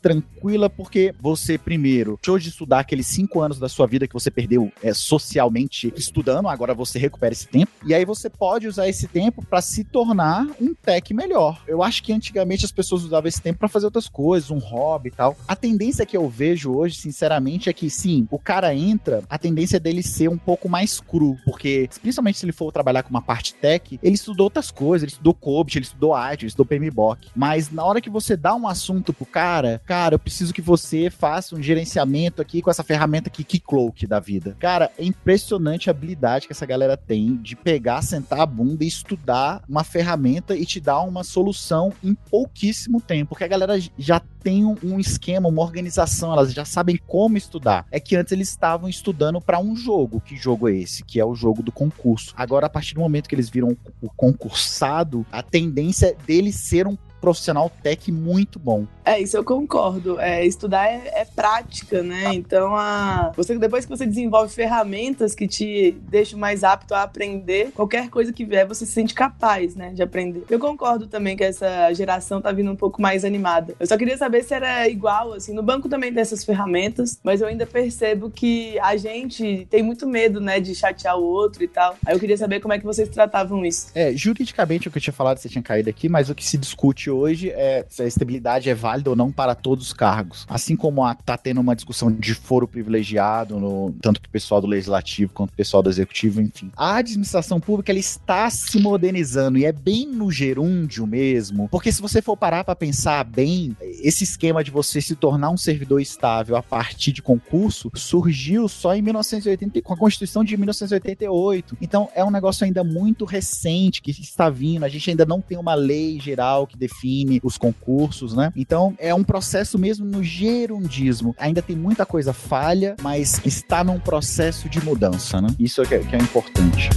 tranquila, porque você, primeiro, deixou de estudar aqueles cinco anos da sua vida que você perdeu é, socialmente estudando, agora você recupera esse tempo, e aí você pode usar esse tempo para se tornar um tech melhor. Eu acho que antigamente as pessoas usavam esse tempo para fazer outras coisas, um hobby e tal. A tendência que eu vejo hoje, sinceramente, é que sim, o cara entra, a tendência dele ser um pouco mais cru, porque principalmente se ele for trabalhar com uma parte tech, ele estudou outras coisas, ele estudou COBIT, ele estudou IT, eu estudou PMBOK. Mas na hora que você dá um assunto pro cara, cara, eu preciso que você faça um gerenciamento aqui com essa ferramenta aqui, Keycloak da vida. Cara, é impressionante a habilidade que essa galera tem de pegar, sentar a bunda e estudar uma ferramenta e te dar uma solução em pouquíssimo tempo. Porque a galera já tem um esquema, uma organização, elas já sabem como estudar. É que antes eles estavam estudando para um jogo. Que jogo é esse? Que é o jogo do concurso. Agora, a partir do momento que eles viram o concursado, a tendência deles ser um profissional tech muito bom. É, isso eu concordo. É, estudar é, é, prática, né? Então, a, você depois que você desenvolve ferramentas que te deixam mais apto a aprender, qualquer coisa que vier, você se sente capaz, né, de aprender. Eu concordo também que essa geração tá vindo um pouco mais animada. Eu só queria saber se era igual, assim. No banco também tem essas ferramentas, mas eu ainda percebo que a gente tem muito medo, né, de chatear o outro e tal. Aí eu queria saber como é que vocês tratavam isso. É, juridicamente o que eu tinha falado, você tinha caído aqui, mas o que se discute hoje é se a estabilidade é válida ou não para todos os cargos. Assim como está tendo uma discussão de foro privilegiado, no, tanto para o pessoal do legislativo quanto o pessoal do executivo, enfim. A administração pública ela está se modernizando e é bem no gerúndio mesmo, porque se você for parar para pensar bem, esse esquema de você se tornar um servidor estável a partir de concurso surgiu só em 1980 com a Constituição de 1988. Então é um negócio ainda muito recente que está vindo. A gente ainda não tem uma lei geral que define os concursos, né? Então é um processo mesmo no gerundismo. Ainda tem muita coisa falha, mas está num processo de mudança, né? Isso é que é, que é importante.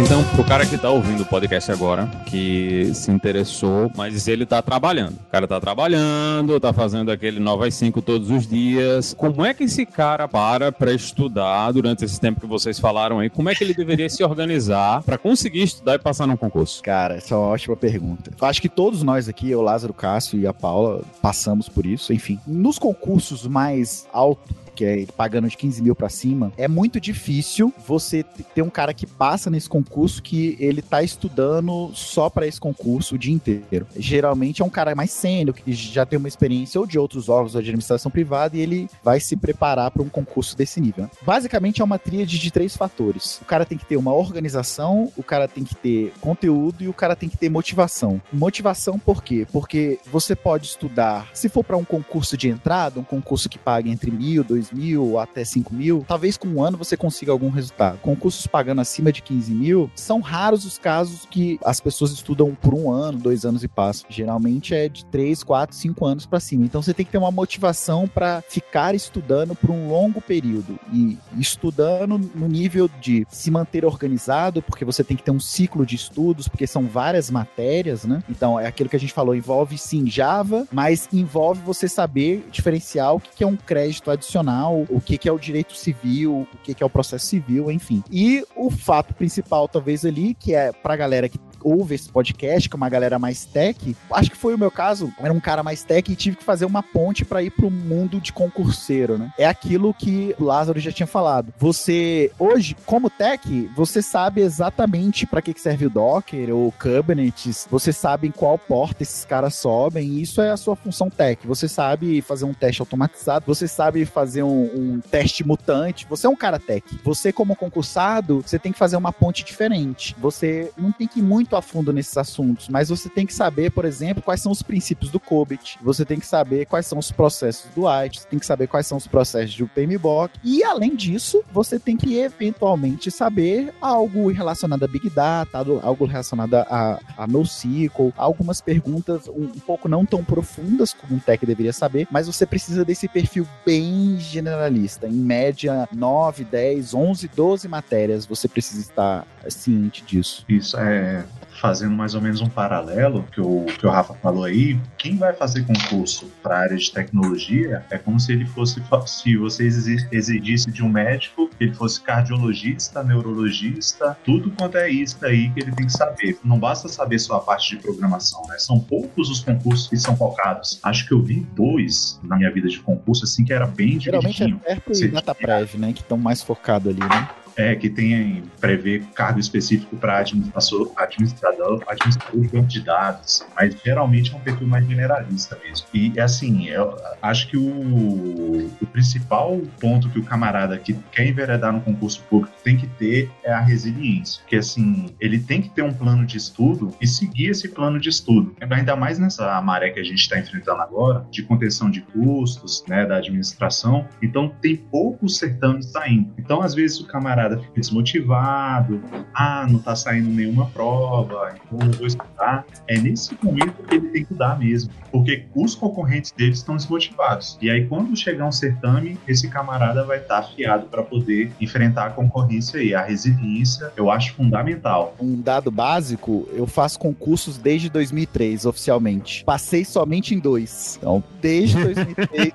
Então, pro cara que tá ouvindo o podcast agora, que se interessou, mas ele tá trabalhando. O cara tá trabalhando, tá fazendo aquele 9 às 5 todos os dias. Como é que esse cara para pra estudar durante esse tempo que vocês falaram aí? Como é que ele deveria se organizar para conseguir estudar e passar num concurso? Cara, essa é uma ótima pergunta. Acho que todos nós aqui, eu, Lázaro Cássio e a Paula, passamos por isso. Enfim, nos concursos mais altos que é pagando de 15 mil pra cima, é muito difícil você ter um cara que passa nesse concurso que ele tá estudando só para esse concurso o dia inteiro. Geralmente é um cara mais sênior, que já tem uma experiência ou de outros órgãos de administração privada e ele vai se preparar para um concurso desse nível. Basicamente é uma tríade de três fatores. O cara tem que ter uma organização, o cara tem que ter conteúdo e o cara tem que ter motivação. Motivação por quê? Porque você pode estudar, se for para um concurso de entrada, um concurso que paga entre mil, dois mil até 5 mil, talvez com um ano você consiga algum resultado. Concursos pagando acima de 15 mil, são raros os casos que as pessoas estudam por um ano, dois anos e passam. Geralmente é de 3, 4, 5 anos para cima. Então você tem que ter uma motivação para ficar estudando por um longo período e estudando no nível de se manter organizado, porque você tem que ter um ciclo de estudos, porque são várias matérias, né? Então é aquilo que a gente falou, envolve sim Java, mas envolve você saber diferenciar o que é um crédito adicional o que, que é o direito civil, o que, que é o processo civil, enfim. E o fato principal, talvez, ali, que é pra galera que ouve esse podcast, que é uma galera mais tech, acho que foi o meu caso, era um cara mais tech e tive que fazer uma ponte para ir pro mundo de concurseiro, né? É aquilo que o Lázaro já tinha falado. Você, hoje, como tech, você sabe exatamente para que serve o Docker ou Kubernetes, você sabe em qual porta esses caras sobem, e isso é a sua função tech. Você sabe fazer um teste automatizado, você sabe fazer um, um teste mutante, você é um cara tech. Você, como concursado, você tem que fazer uma ponte diferente. Você não tem que ir muito muito a fundo nesses assuntos, mas você tem que saber, por exemplo, quais são os princípios do COBIT, você tem que saber quais são os processos do IT, você tem que saber quais são os processos do PMBOK, e além disso, você tem que eventualmente saber algo relacionado a Big Data, algo relacionado a, a NoSQL, algumas perguntas um, um pouco não tão profundas como um tech deveria saber, mas você precisa desse perfil bem generalista, em média 9, 10, 11, 12 matérias, você precisa estar ciente disso. Isso é fazendo mais ou menos um paralelo que o, que o Rafa falou aí, quem vai fazer concurso para a área de tecnologia é como se ele fosse, se você exigisse de um médico, ele fosse cardiologista, neurologista, tudo quanto é isso aí que ele tem que saber. Não basta saber só a parte de programação, né? São poucos os concursos que são focados. Acho que eu vi dois na minha vida de concurso, assim, que era bem Geralmente divididinho. é perto e DataPrev, né? Que estão mais focados ali, né? É, que tem prevê cargo específico para administrador, administrador, administrador de banco de dados, mas geralmente é um perfil mais generalista mesmo. E assim, eu acho que o, o principal ponto que o camarada que quer enveredar no concurso público tem que ter é a resiliência, que assim, ele tem que ter um plano de estudo e seguir esse plano de estudo. Ainda mais nessa maré que a gente está enfrentando agora, de contenção de custos, né, da administração. Então tem poucos certames saindo. Então às vezes o camarada fica desmotivado, ah, não está saindo nenhuma prova, então não vou estudar. É nesse momento que ele tem que estudar mesmo, porque os concorrentes dele estão desmotivados. E aí quando chegar um certame, esse camarada vai estar tá afiado para poder enfrentar a concorrência e a resiliência, eu acho fundamental. Um dado básico, eu faço concursos desde 2003, oficialmente. Passei somente em dois. Então, desde <laughs> 2003,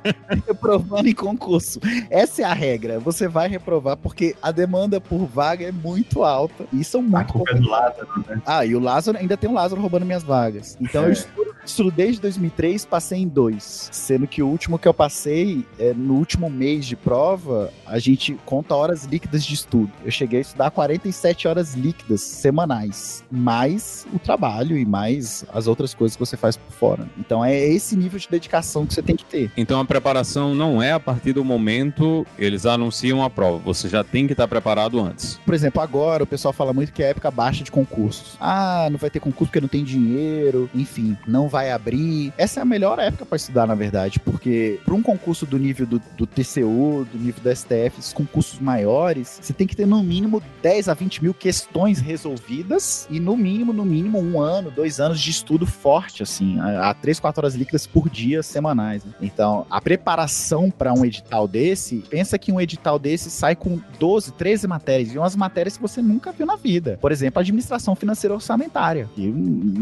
reprovando em concurso. Essa é a regra. Você vai reprovar porque a demanda por vaga é muito alta e são muito. A culpa é do Lázaro, né? Ah, e o Lázaro, ainda tem o Lázaro roubando minhas vagas. Então é. eu estudo, estudo desde 2003, passei em dois. Sendo que o último que eu passei, é, no último mês de prova, a gente conta horas líquidas de estudo. Eu cheguei a estudar 47 horas líquidas semanais, mais o trabalho e mais as outras coisas que você faz por fora. Então é esse nível de dedicação que você tem que ter. Então a preparação não é a partir do momento eles anunciam a prova, você já tem que estar preparado antes. Por exemplo, agora o pessoal fala muito que é época baixa de concursos. Ah, não vai ter concurso porque não tem dinheiro, enfim, não vai abrir. Essa é a melhor época para estudar, na verdade, porque para um concurso do nível do, do TCU, do nível do STF, esses concursos maiores, você tem que ter no mínimo 10 a 20 mil questões resolvidas e no mínimo, no mínimo, um ano, dois anos de estudo forte, assim, a, a 3, 4 horas líquidas por dia semanais. Né? Então, a preparação para um edital desse, pensa que um edital desse sai com 12, 13 matérias, e umas matérias que você nunca viu na vida. Por exemplo, administração financeira orçamentária, que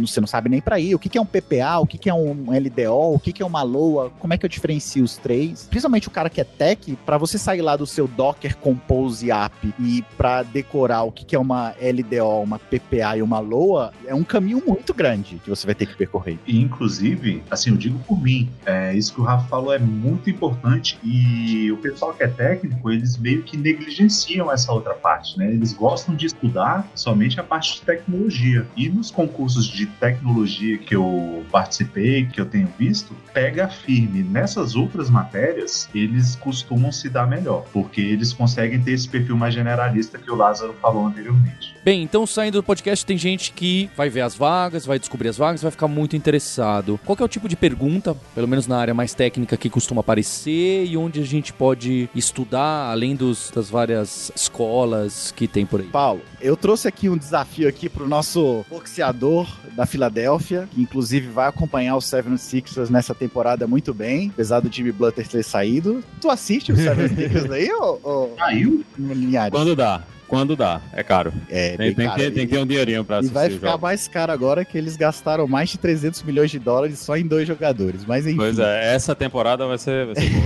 você não sabe nem para ir. O que, é um PPA, o que, é um LDO, o que, que é uma LOA, como é que eu diferencio os três. Principalmente o cara que é tech, para você sair lá do seu Docker Compose App e para decorar o que, que é uma LDO, uma PPA e uma LOA, é um caminho muito grande que você vai ter que percorrer. E, inclusive, assim, eu digo por mim, é, isso que o Rafa falou é muito importante e o pessoal que é técnico, eles meio que negligenciam essa outra parte, né? Eles gostam de estudar somente a parte de tecnologia. E nos concursos de tecnologia que eu participei, que eu tenho visto, pega firme. Nessas outras matérias, eles costumam se dar melhor, porque eles conseguem ter esse perfil mais generalista que o Lázaro falou anteriormente. Bem, então saindo do podcast, tem gente que vai ver as vagas, vai descobrir as vagas, vai ficar muito interessado. Qual é o tipo de pergunta, pelo menos na área mais técnica, que costuma aparecer e onde a gente pode estudar, além dos, das várias escolas que tem por aí? Paulo, eu trouxe aqui um desafio aqui pro nosso boxeador da Filadélfia, que inclusive vai acompanhar o Seven Sixers nessa temporada muito bem, apesar do Jimmy Butler ter saído. Tu assiste o Seven <laughs> Sixers aí, ou... ou... Saiu? Quando dá. Quando dá, é caro. É, tem, tem, caro. que, tem que ter um dinheirinho pra E assistir vai o ficar jogo. mais caro agora que eles gastaram mais de 300 milhões de dólares só em dois jogadores. Mas enfim. Pois é, essa temporada vai ser, vai ser boa.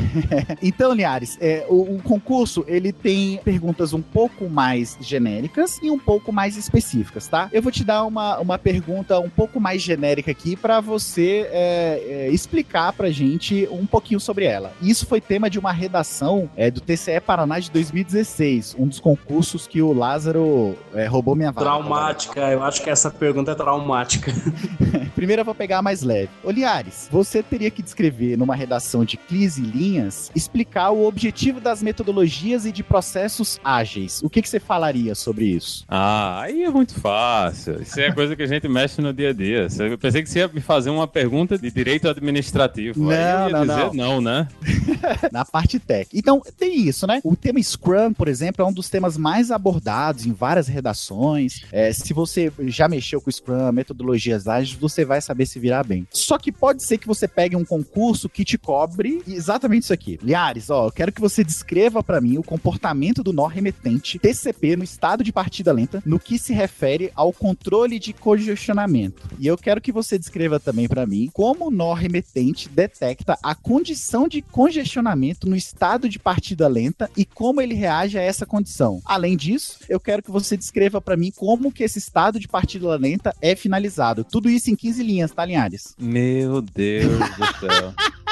<laughs> Então, Linhares, é, o, o concurso ele tem perguntas um pouco mais genéricas e um pouco mais específicas, tá? Eu vou te dar uma, uma pergunta um pouco mais genérica aqui para você é, é, explicar pra gente um pouquinho sobre ela. Isso foi tema de uma redação é, do TCE Paraná de 2016, um dos concursos que o Lázaro é, roubou minha vaga. Traumática, eu acho que essa pergunta é traumática. <laughs> Primeiro eu vou pegar a mais leve. Oliares, você teria que descrever numa redação de 15 linhas, explicar o objetivo das metodologias e de processos ágeis. O que, que você falaria sobre isso? Ah, aí é muito fácil. Isso é coisa que a gente mexe no dia a dia. Eu pensei que você ia me fazer uma pergunta de direito administrativo. Aí eu ia Não, não, dizer não. não, né? <laughs> Na parte tech. Então, tem isso, né? O tema Scrum, por exemplo, é um dos temas mais abordados em várias redações. É, se você já mexeu com Scrum, metodologias ágeis, você vai saber se virar bem. Só que pode ser que você pegue um concurso que te cobre exatamente isso aqui. Liares, ó, eu quero que você descreva para mim o comportamento do nó remetente TCP no estado de partida lenta no que se refere ao controle de congestionamento. E eu quero que você descreva também para mim como o nó remetente detecta a condição de congestionamento no estado de partida lenta e como ele reage a essa condição. Além disso, eu quero que você descreva para mim como que esse estado de partida lenta é finalizado. Tudo isso em 15 linhas, tá, Linhares? Meu Deus do céu. <laughs>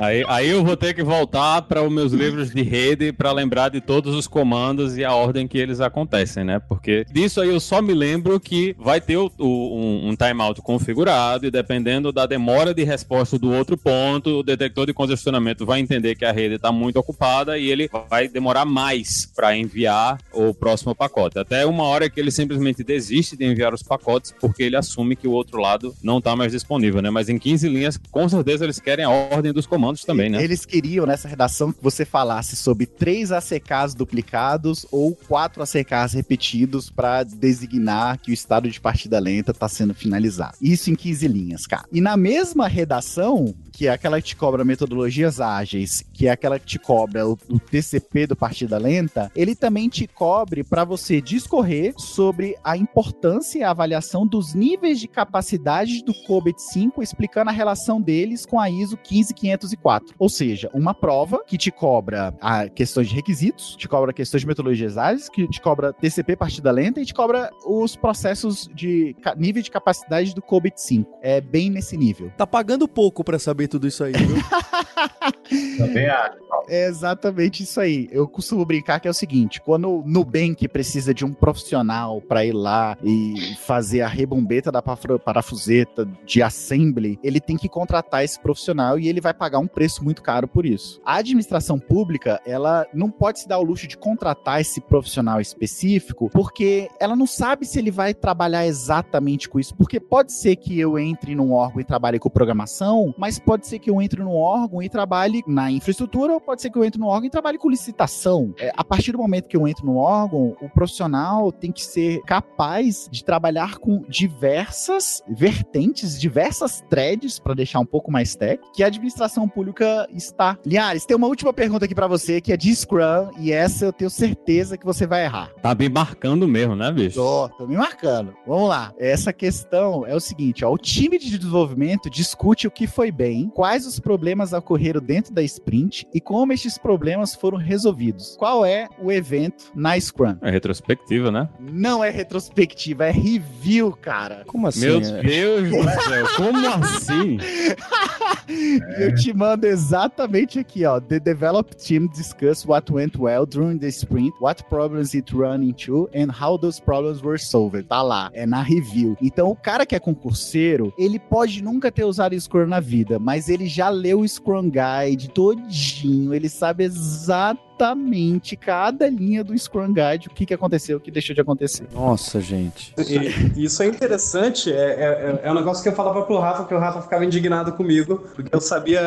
Aí, aí eu vou ter que voltar para os meus livros de rede para lembrar de todos os comandos e a ordem que eles acontecem, né? Porque disso aí eu só me lembro que vai ter o, o, um, um timeout configurado e dependendo da demora de resposta do outro ponto, o detector de congestionamento vai entender que a rede está muito ocupada e ele vai demorar mais para enviar o próximo pacote. Até uma hora que ele simplesmente desiste de enviar os pacotes porque ele assume que o outro lado não está mais disponível, né? Mas em 15 linhas, com certeza eles querem a ordem dos comandos também, né? Eles queriam nessa redação que você falasse sobre três ACKs duplicados ou quatro ACKs repetidos para designar que o estado de partida lenta está sendo finalizado. Isso em 15 linhas, cara. E na mesma redação, que é aquela que te cobra metodologias ágeis, que é aquela que te cobra o, o TCP do partida lenta, ele também te cobre para você discorrer sobre a importância e a avaliação dos níveis de capacidade do COBIT 5, explicando a relação deles com a ISO 15504. Ou seja, uma prova que te cobra a questões de requisitos, te cobra questões de metodologias ágeis, que te cobra TCP partida lenta e te cobra os processos de nível de capacidade do COBIT 5. É bem nesse nível. Tá pagando pouco para saber tudo isso aí, viu? <laughs> Também acho. É exatamente isso aí. Eu costumo brincar que é o seguinte: quando o Nubank precisa de um profissional para ir lá e fazer a rebombeta da parafuseta de assembly, ele tem que contratar esse profissional e ele vai pagar um preço muito caro por isso. A administração pública, ela não pode se dar o luxo de contratar esse profissional específico, porque ela não sabe se ele vai trabalhar exatamente com isso. Porque pode ser que eu entre num órgão e trabalhe com programação, mas pode ser que eu entre num órgão e trabalhe na infraestrutura, ou pode ser que eu entre no órgão e trabalhe com licitação. É, a partir do momento que eu entro no órgão, o profissional tem que ser capaz de trabalhar com diversas vertentes, diversas threads, para deixar um pouco mais tech, que a administração pública está. Linhares, tem uma última pergunta aqui para você, que é de Scrum, e essa eu tenho certeza que você vai errar. Tá me marcando mesmo, né, bicho? Tô, tô me marcando. Vamos lá. Essa questão é o seguinte, ó, o time de desenvolvimento discute o que foi bem, quais os problemas ocorreram dentro da sprint e como estes problemas foram resolvidos. Qual é o evento na Scrum? É retrospectiva, né? Não é retrospectiva, é review, cara. Como assim? Meu É- Deus do céu, como <laughs> assim? Eu te mando exatamente aqui, ó. The develop team discuss what went well during the sprint, what problems it ran into, and how those problems were solved. Tá lá, é na review. Então, o cara que é concurseiro, ele pode nunca ter usado Scrum na vida, mas ele já leu o Scrum Guide todinho, ele sabe exatamente cada linha do Scrum Guide, o que, que aconteceu, o que deixou de acontecer. Nossa, gente. E isso é interessante, é, é, é um negócio que eu falava pro Rafa, que o Rafa ficava indignado comigo, porque eu sabia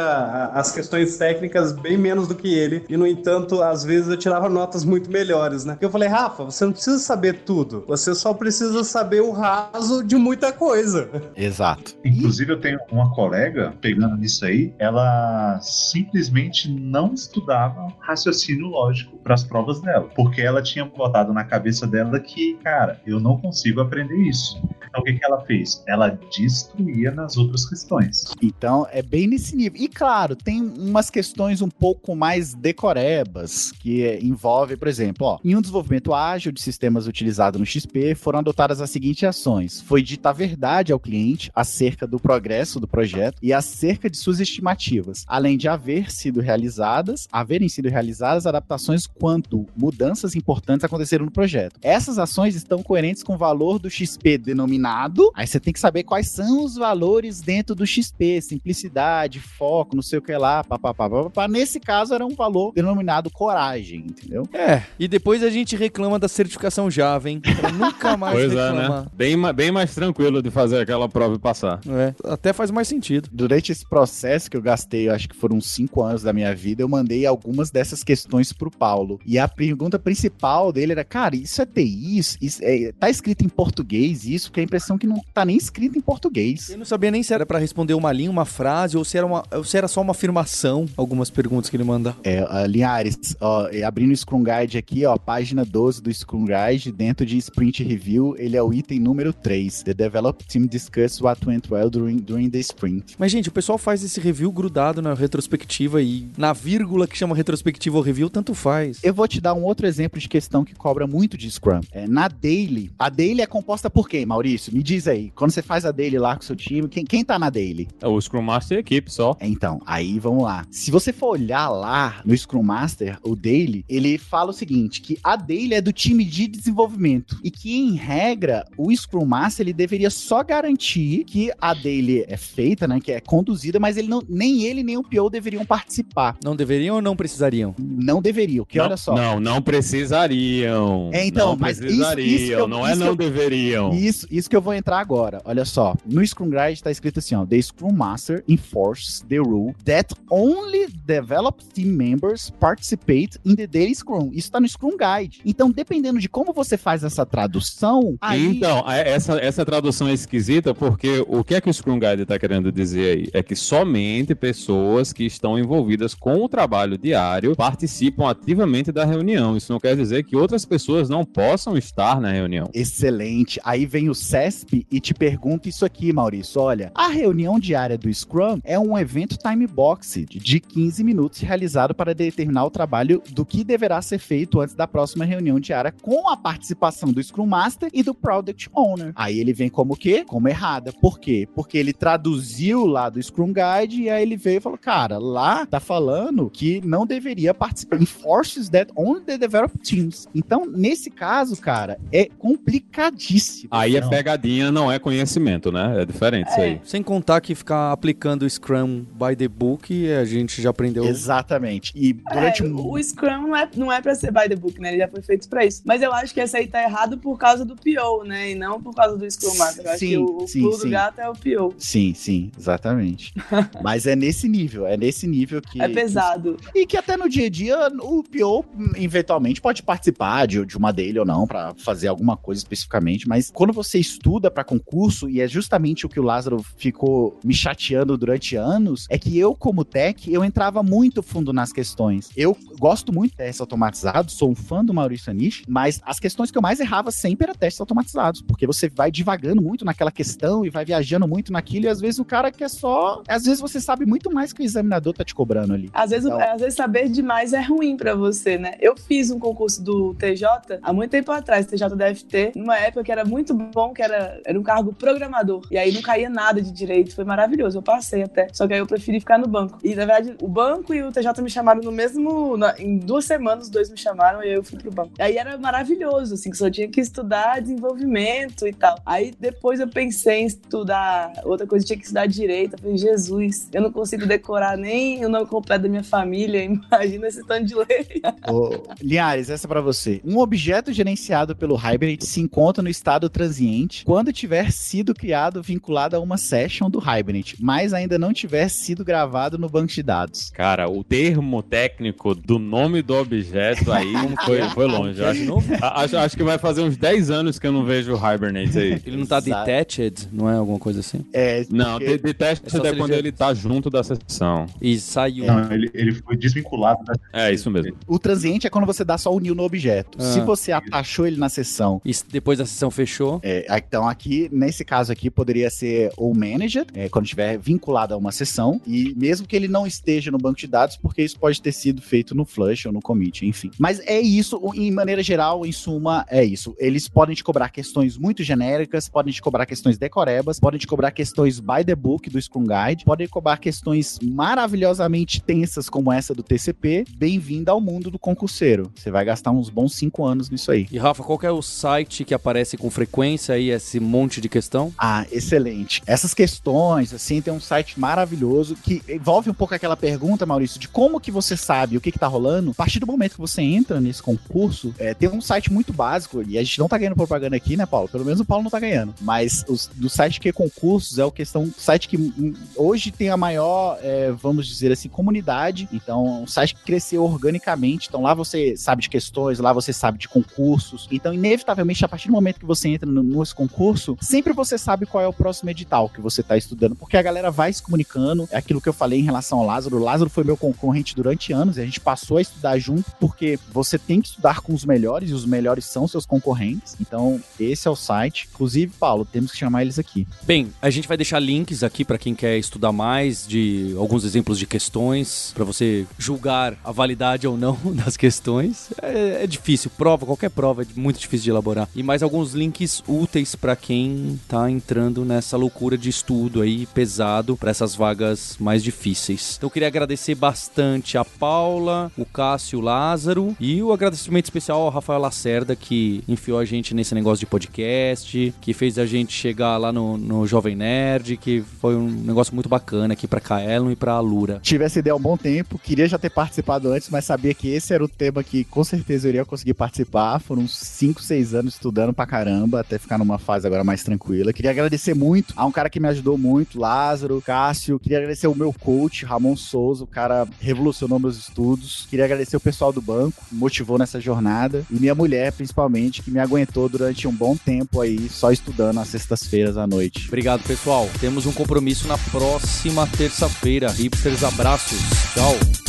as questões técnicas bem menos do que ele, e no entanto, às vezes eu tirava notas muito melhores, né? Eu falei, Rafa, você não precisa saber tudo, você só precisa saber o raso de muita coisa. Exato. Inclusive, eu tenho uma colega, pegando nisso aí, ela simplesmente não estudava raciocínio lógico para as provas dela, porque ela tinha botado na cabeça dela que, cara, eu não consigo aprender isso. Então, o que, que ela fez? Ela destruía nas outras questões. Então, é bem nesse nível. E claro, tem umas questões um pouco mais decorebas, que é, envolve, por exemplo, ó, em um desenvolvimento ágil de sistemas utilizados no XP, foram adotadas as seguintes ações. Foi dita a verdade ao cliente acerca do progresso do projeto e acerca de suas estimativas, além de haver sido realizadas, haverem sido realizadas adaptações quanto mudanças importantes aconteceram no projeto. Essas ações estão coerentes com o valor do XP denominado. Aí você tem que saber quais são os valores dentro do XP, simplicidade, foco, não sei o que lá, papapá, papapá. Nesse caso era um valor denominado coragem, entendeu? É, e depois a gente reclama da certificação Java, hein? Pra nunca mais Pois é, reclamar. né? Bem, bem mais tranquilo de fazer aquela prova e passar. É, até faz mais sentido. Durante esse processo que eu gastei, eu acho que foram cinco anos da minha vida, eu mandei algumas dessas questões pro Paulo. E a pergunta principal dele era, cara, isso é TI? Isso, isso é- tá escrito em português isso? Porque a impressão é que não tá nem escrito em português. Eu não sabia nem se era pra responder uma linha, uma frase, ou se era, uma, ou se era só uma afirmação, algumas perguntas que ele manda. É, a Linhares, ó, é, abrindo o Scrum Guide aqui, ó, página 12 do Scrum Guide, dentro de Sprint Review, ele é o item número 3. The Develop Team discuss what went well during, during the sprint. Mas, gente, o pessoal faz esse review grudado na retrospectiva e na vírgula que chama retrospectiva ou review, tanto faz. Eu vou te dar um outro exemplo de questão que cobra muito de Scrum. É, na Daily, a Daily é composta por quem, Maurício? Me diz aí, quando você faz a daily lá com o seu time, quem, quem tá na daily? É o Scrum Master e a equipe só. Então, aí vamos lá. Se você for olhar lá no Scrum Master, o Daily, ele fala o seguinte, que a Daily é do time de desenvolvimento e que, em regra, o Scrum Master ele deveria só garantir que a Daily é feita, né, que é conduzida, mas ele não, nem ele nem o PO deveriam participar. Não deveriam ou não precisariam? Não deveriam, que não, olha só. Não, não precisariam. É, então, não mas isso- precisariam, isso que eu- não é isso não eu- deveriam. Isso, isso que eu vou entrar agora. Olha só. No Scrum Guide tá escrito assim, ó. The Scrum Master enforces the rule that only developed team members participate in the daily Scrum. Isso tá no Scrum Guide. Então, dependendo de como você faz essa tradução, aí... Então, essa, essa tradução é esquisita porque o que é que o Scrum Guide está querendo dizer aí? É que somente pessoas que estão envolvidas com o trabalho diário participam ativamente da reunião. Isso não quer dizer que outras pessoas não possam estar na reunião. Excelente. Aí vem o CESP e te pergunta isso aqui, Maurício. Olha, a reunião diária do Scrum é um evento time box de 15 minutos realizado para determinar o trabalho do que deverá ser feito antes da próxima reunião diária com a participação do Scrum Master e do Product Owner. Aí ele vem como o quê? Como errada. Por quê? Porque ele traduziu lá do Scrum Guide e aí ele veio e falou, cara, lá tá falando que não deveria participar. Enforces that only the developed teams. Então, nesse caso, cara, é complicadíssimo. Aí Não. pegadinha não é conhecimento, né? É diferente isso É. aí. Sem contar que ficar aplicando o Scrum by the book, a gente já aprendeu. Exatamente. E durante É, um... o Scrum não é, não é pra ser by the book, né? Ele já foi feito pra isso. Mas eu acho que essa aí tá errado por causa do PO, né? E não por causa do Scrum Master. Eu acho Sim, que o, o sim, pulo sim. do gato é o PO. Sim, sim, exatamente. <laughs> Mas é nesse nível, é nesse nível que. É pesado. E que até no dia a dia o PO eventualmente pode participar de, de uma dele ou não pra fazer alguma coisa especificamente, mas quando você estuda pra concurso e é justamente o que o Lázaro ficou me chateando durante anos, é que eu como tech, eu entrava muito fundo nas questões. Eu gosto muito de testes automatizados, sou um fã do Maurício Anish, mas as questões que eu mais errava sempre era testes automatizados, porque você vai divagando muito naquela questão e vai viajando muito naquilo e às vezes o cara quer só, às vezes você sabe muito mais que o examinador tá te cobrando ali. Às vezes, Então- às vezes saber demais é ruim pra você, né? Eu fiz um concurso do TJ há muito tempo atrás, TJDFT, numa época que era muito bom, que era, era um cargo programador. E aí não caía nada de direito, foi maravilhoso. Eu passei até. Só que aí eu preferi ficar no banco. E na verdade, o banco e o TJ me chamaram no mesmo. na- em duas semanas, os dois me chamaram e eu fui pro banco. E aí era maravilhoso, assim, que só tinha que estudar desenvolvimento e tal. Aí depois eu pensei em estudar outra coisa, tinha que estudar direito. Eu falei, Jesus, eu não consigo decorar nem o nome completo da minha família. <laughs> Imagina esse tanto de lei. Ô, Linhares, essa é pra você. Um objeto gerenciado pelo Hibernate se encontra no estado transiente quando tiver sido criado vinculado a uma session do Hibernate, mas ainda não tiver sido gravado no banco de dados. Cara, o termo técnico do nome do objeto aí foi, foi longe. Acho, a- acho, acho que vai fazer uns 10 anos que eu não vejo o Hibernate aí. Ele não tá Exato. detached, não é alguma coisa assim? É, Não, porque- de, de teste É é ele quando já- ele tá junto da sessão. E saiu. Não, ele, ele foi desvinculado da É isso mesmo. O transiente é quando você dá só o new no objeto. Ah. Se você atachou ele na sessão, E depois da sessão fechou. é, então aqui, nesse caso aqui, poderia ser o manager, é, quando estiver vinculado a uma sessão, e mesmo que ele não esteja no banco de dados, porque isso pode ter sido feito no flush ou no commit, enfim. Mas é isso, em maneira geral, em suma, é isso. Eles podem te cobrar questões muito genéricas, podem te cobrar questões decorebas, podem te cobrar questões by the book do Scrum Guide, podem cobrar questões maravilhosamente tensas como essa do TCP. Bem-vindo ao mundo do concurseiro. Você vai gastar uns bons cinco anos nisso aí. E Rafa, qual é o site que aparece com frequência aí esse monte de questão? Ah, excelente. Essas questões, assim, tem um site maravilhoso que envolve um pouco aquela pergunta, Maurício, de como que você sabe o que que tá rolando. A partir do momento que você entra nesse concurso, é, tem um site muito básico, e a gente não tá ganhando propaganda aqui, né, Paulo? Pelo menos o Paulo não tá ganhando. Mas os, do site que é concursos é o questão, site que hum, hoje tem a maior, é, vamos dizer assim, comunidade. Então, um site que cresceu organicamente. Então, lá você sabe de questões, lá você sabe de concursos. Então, inevitavelmente, a partir do momento que você entra no, nesse concurso, sempre você sabe qual é o próximo edital que você tá estudando, porque a galera vai se comunicando. É aquilo que eu falei em relação ao Lázaro. O Lázaro foi meu concorrente durante anos e a gente passou a estudar junto, porque você tem que estudar com os melhores e os melhores são seus concorrentes. Então, esse é o site. Inclusive, Paulo, temos que chamar eles aqui. Bem, a gente vai deixar links aqui para quem quer estudar mais de alguns exemplos de questões, para você julgar a validade ou não <laughs> das questões. É, é difícil, prova, qualquer prova é muito difícil de elaborar. E mais alguns links úteis para quem tá entrando nessa loucura de estudo aí pesado para essas vagas mais difíceis. Então eu queria agradecer bastante a Paula, o Cássio Lázaro e o agradecimento especial ao Rafael Lacerda que enfiou a gente nesse negócio de podcast, que fez a gente chegar lá no, no Jovem Nerd, que foi um negócio muito bacana aqui para Kaelon e para Alura. Tive essa ideia há um bom tempo, queria já ter participado antes, mas sabia que esse era o tema que com certeza eu iria conseguir participar. Foram uns 5, 6 anos estudando pra caramba, até ficar numa fase agora mais tranquila. Queria agradecer muito a um cara que me ajudou muito, Lázaro, Cássio. Queria agradecer o meu coach, Ramon Souza, o cara revolucionou meus estudos. Queria agradecer o pessoal do banco, motivou nessa jornada. E minha mulher, principalmente, que me aguentou durante um bom tempo aí, só estudando às sextas-feiras à noite. Obrigado, pessoal. Temos um compromisso na próxima terça-feira. Hipsters, abraços. Tchau.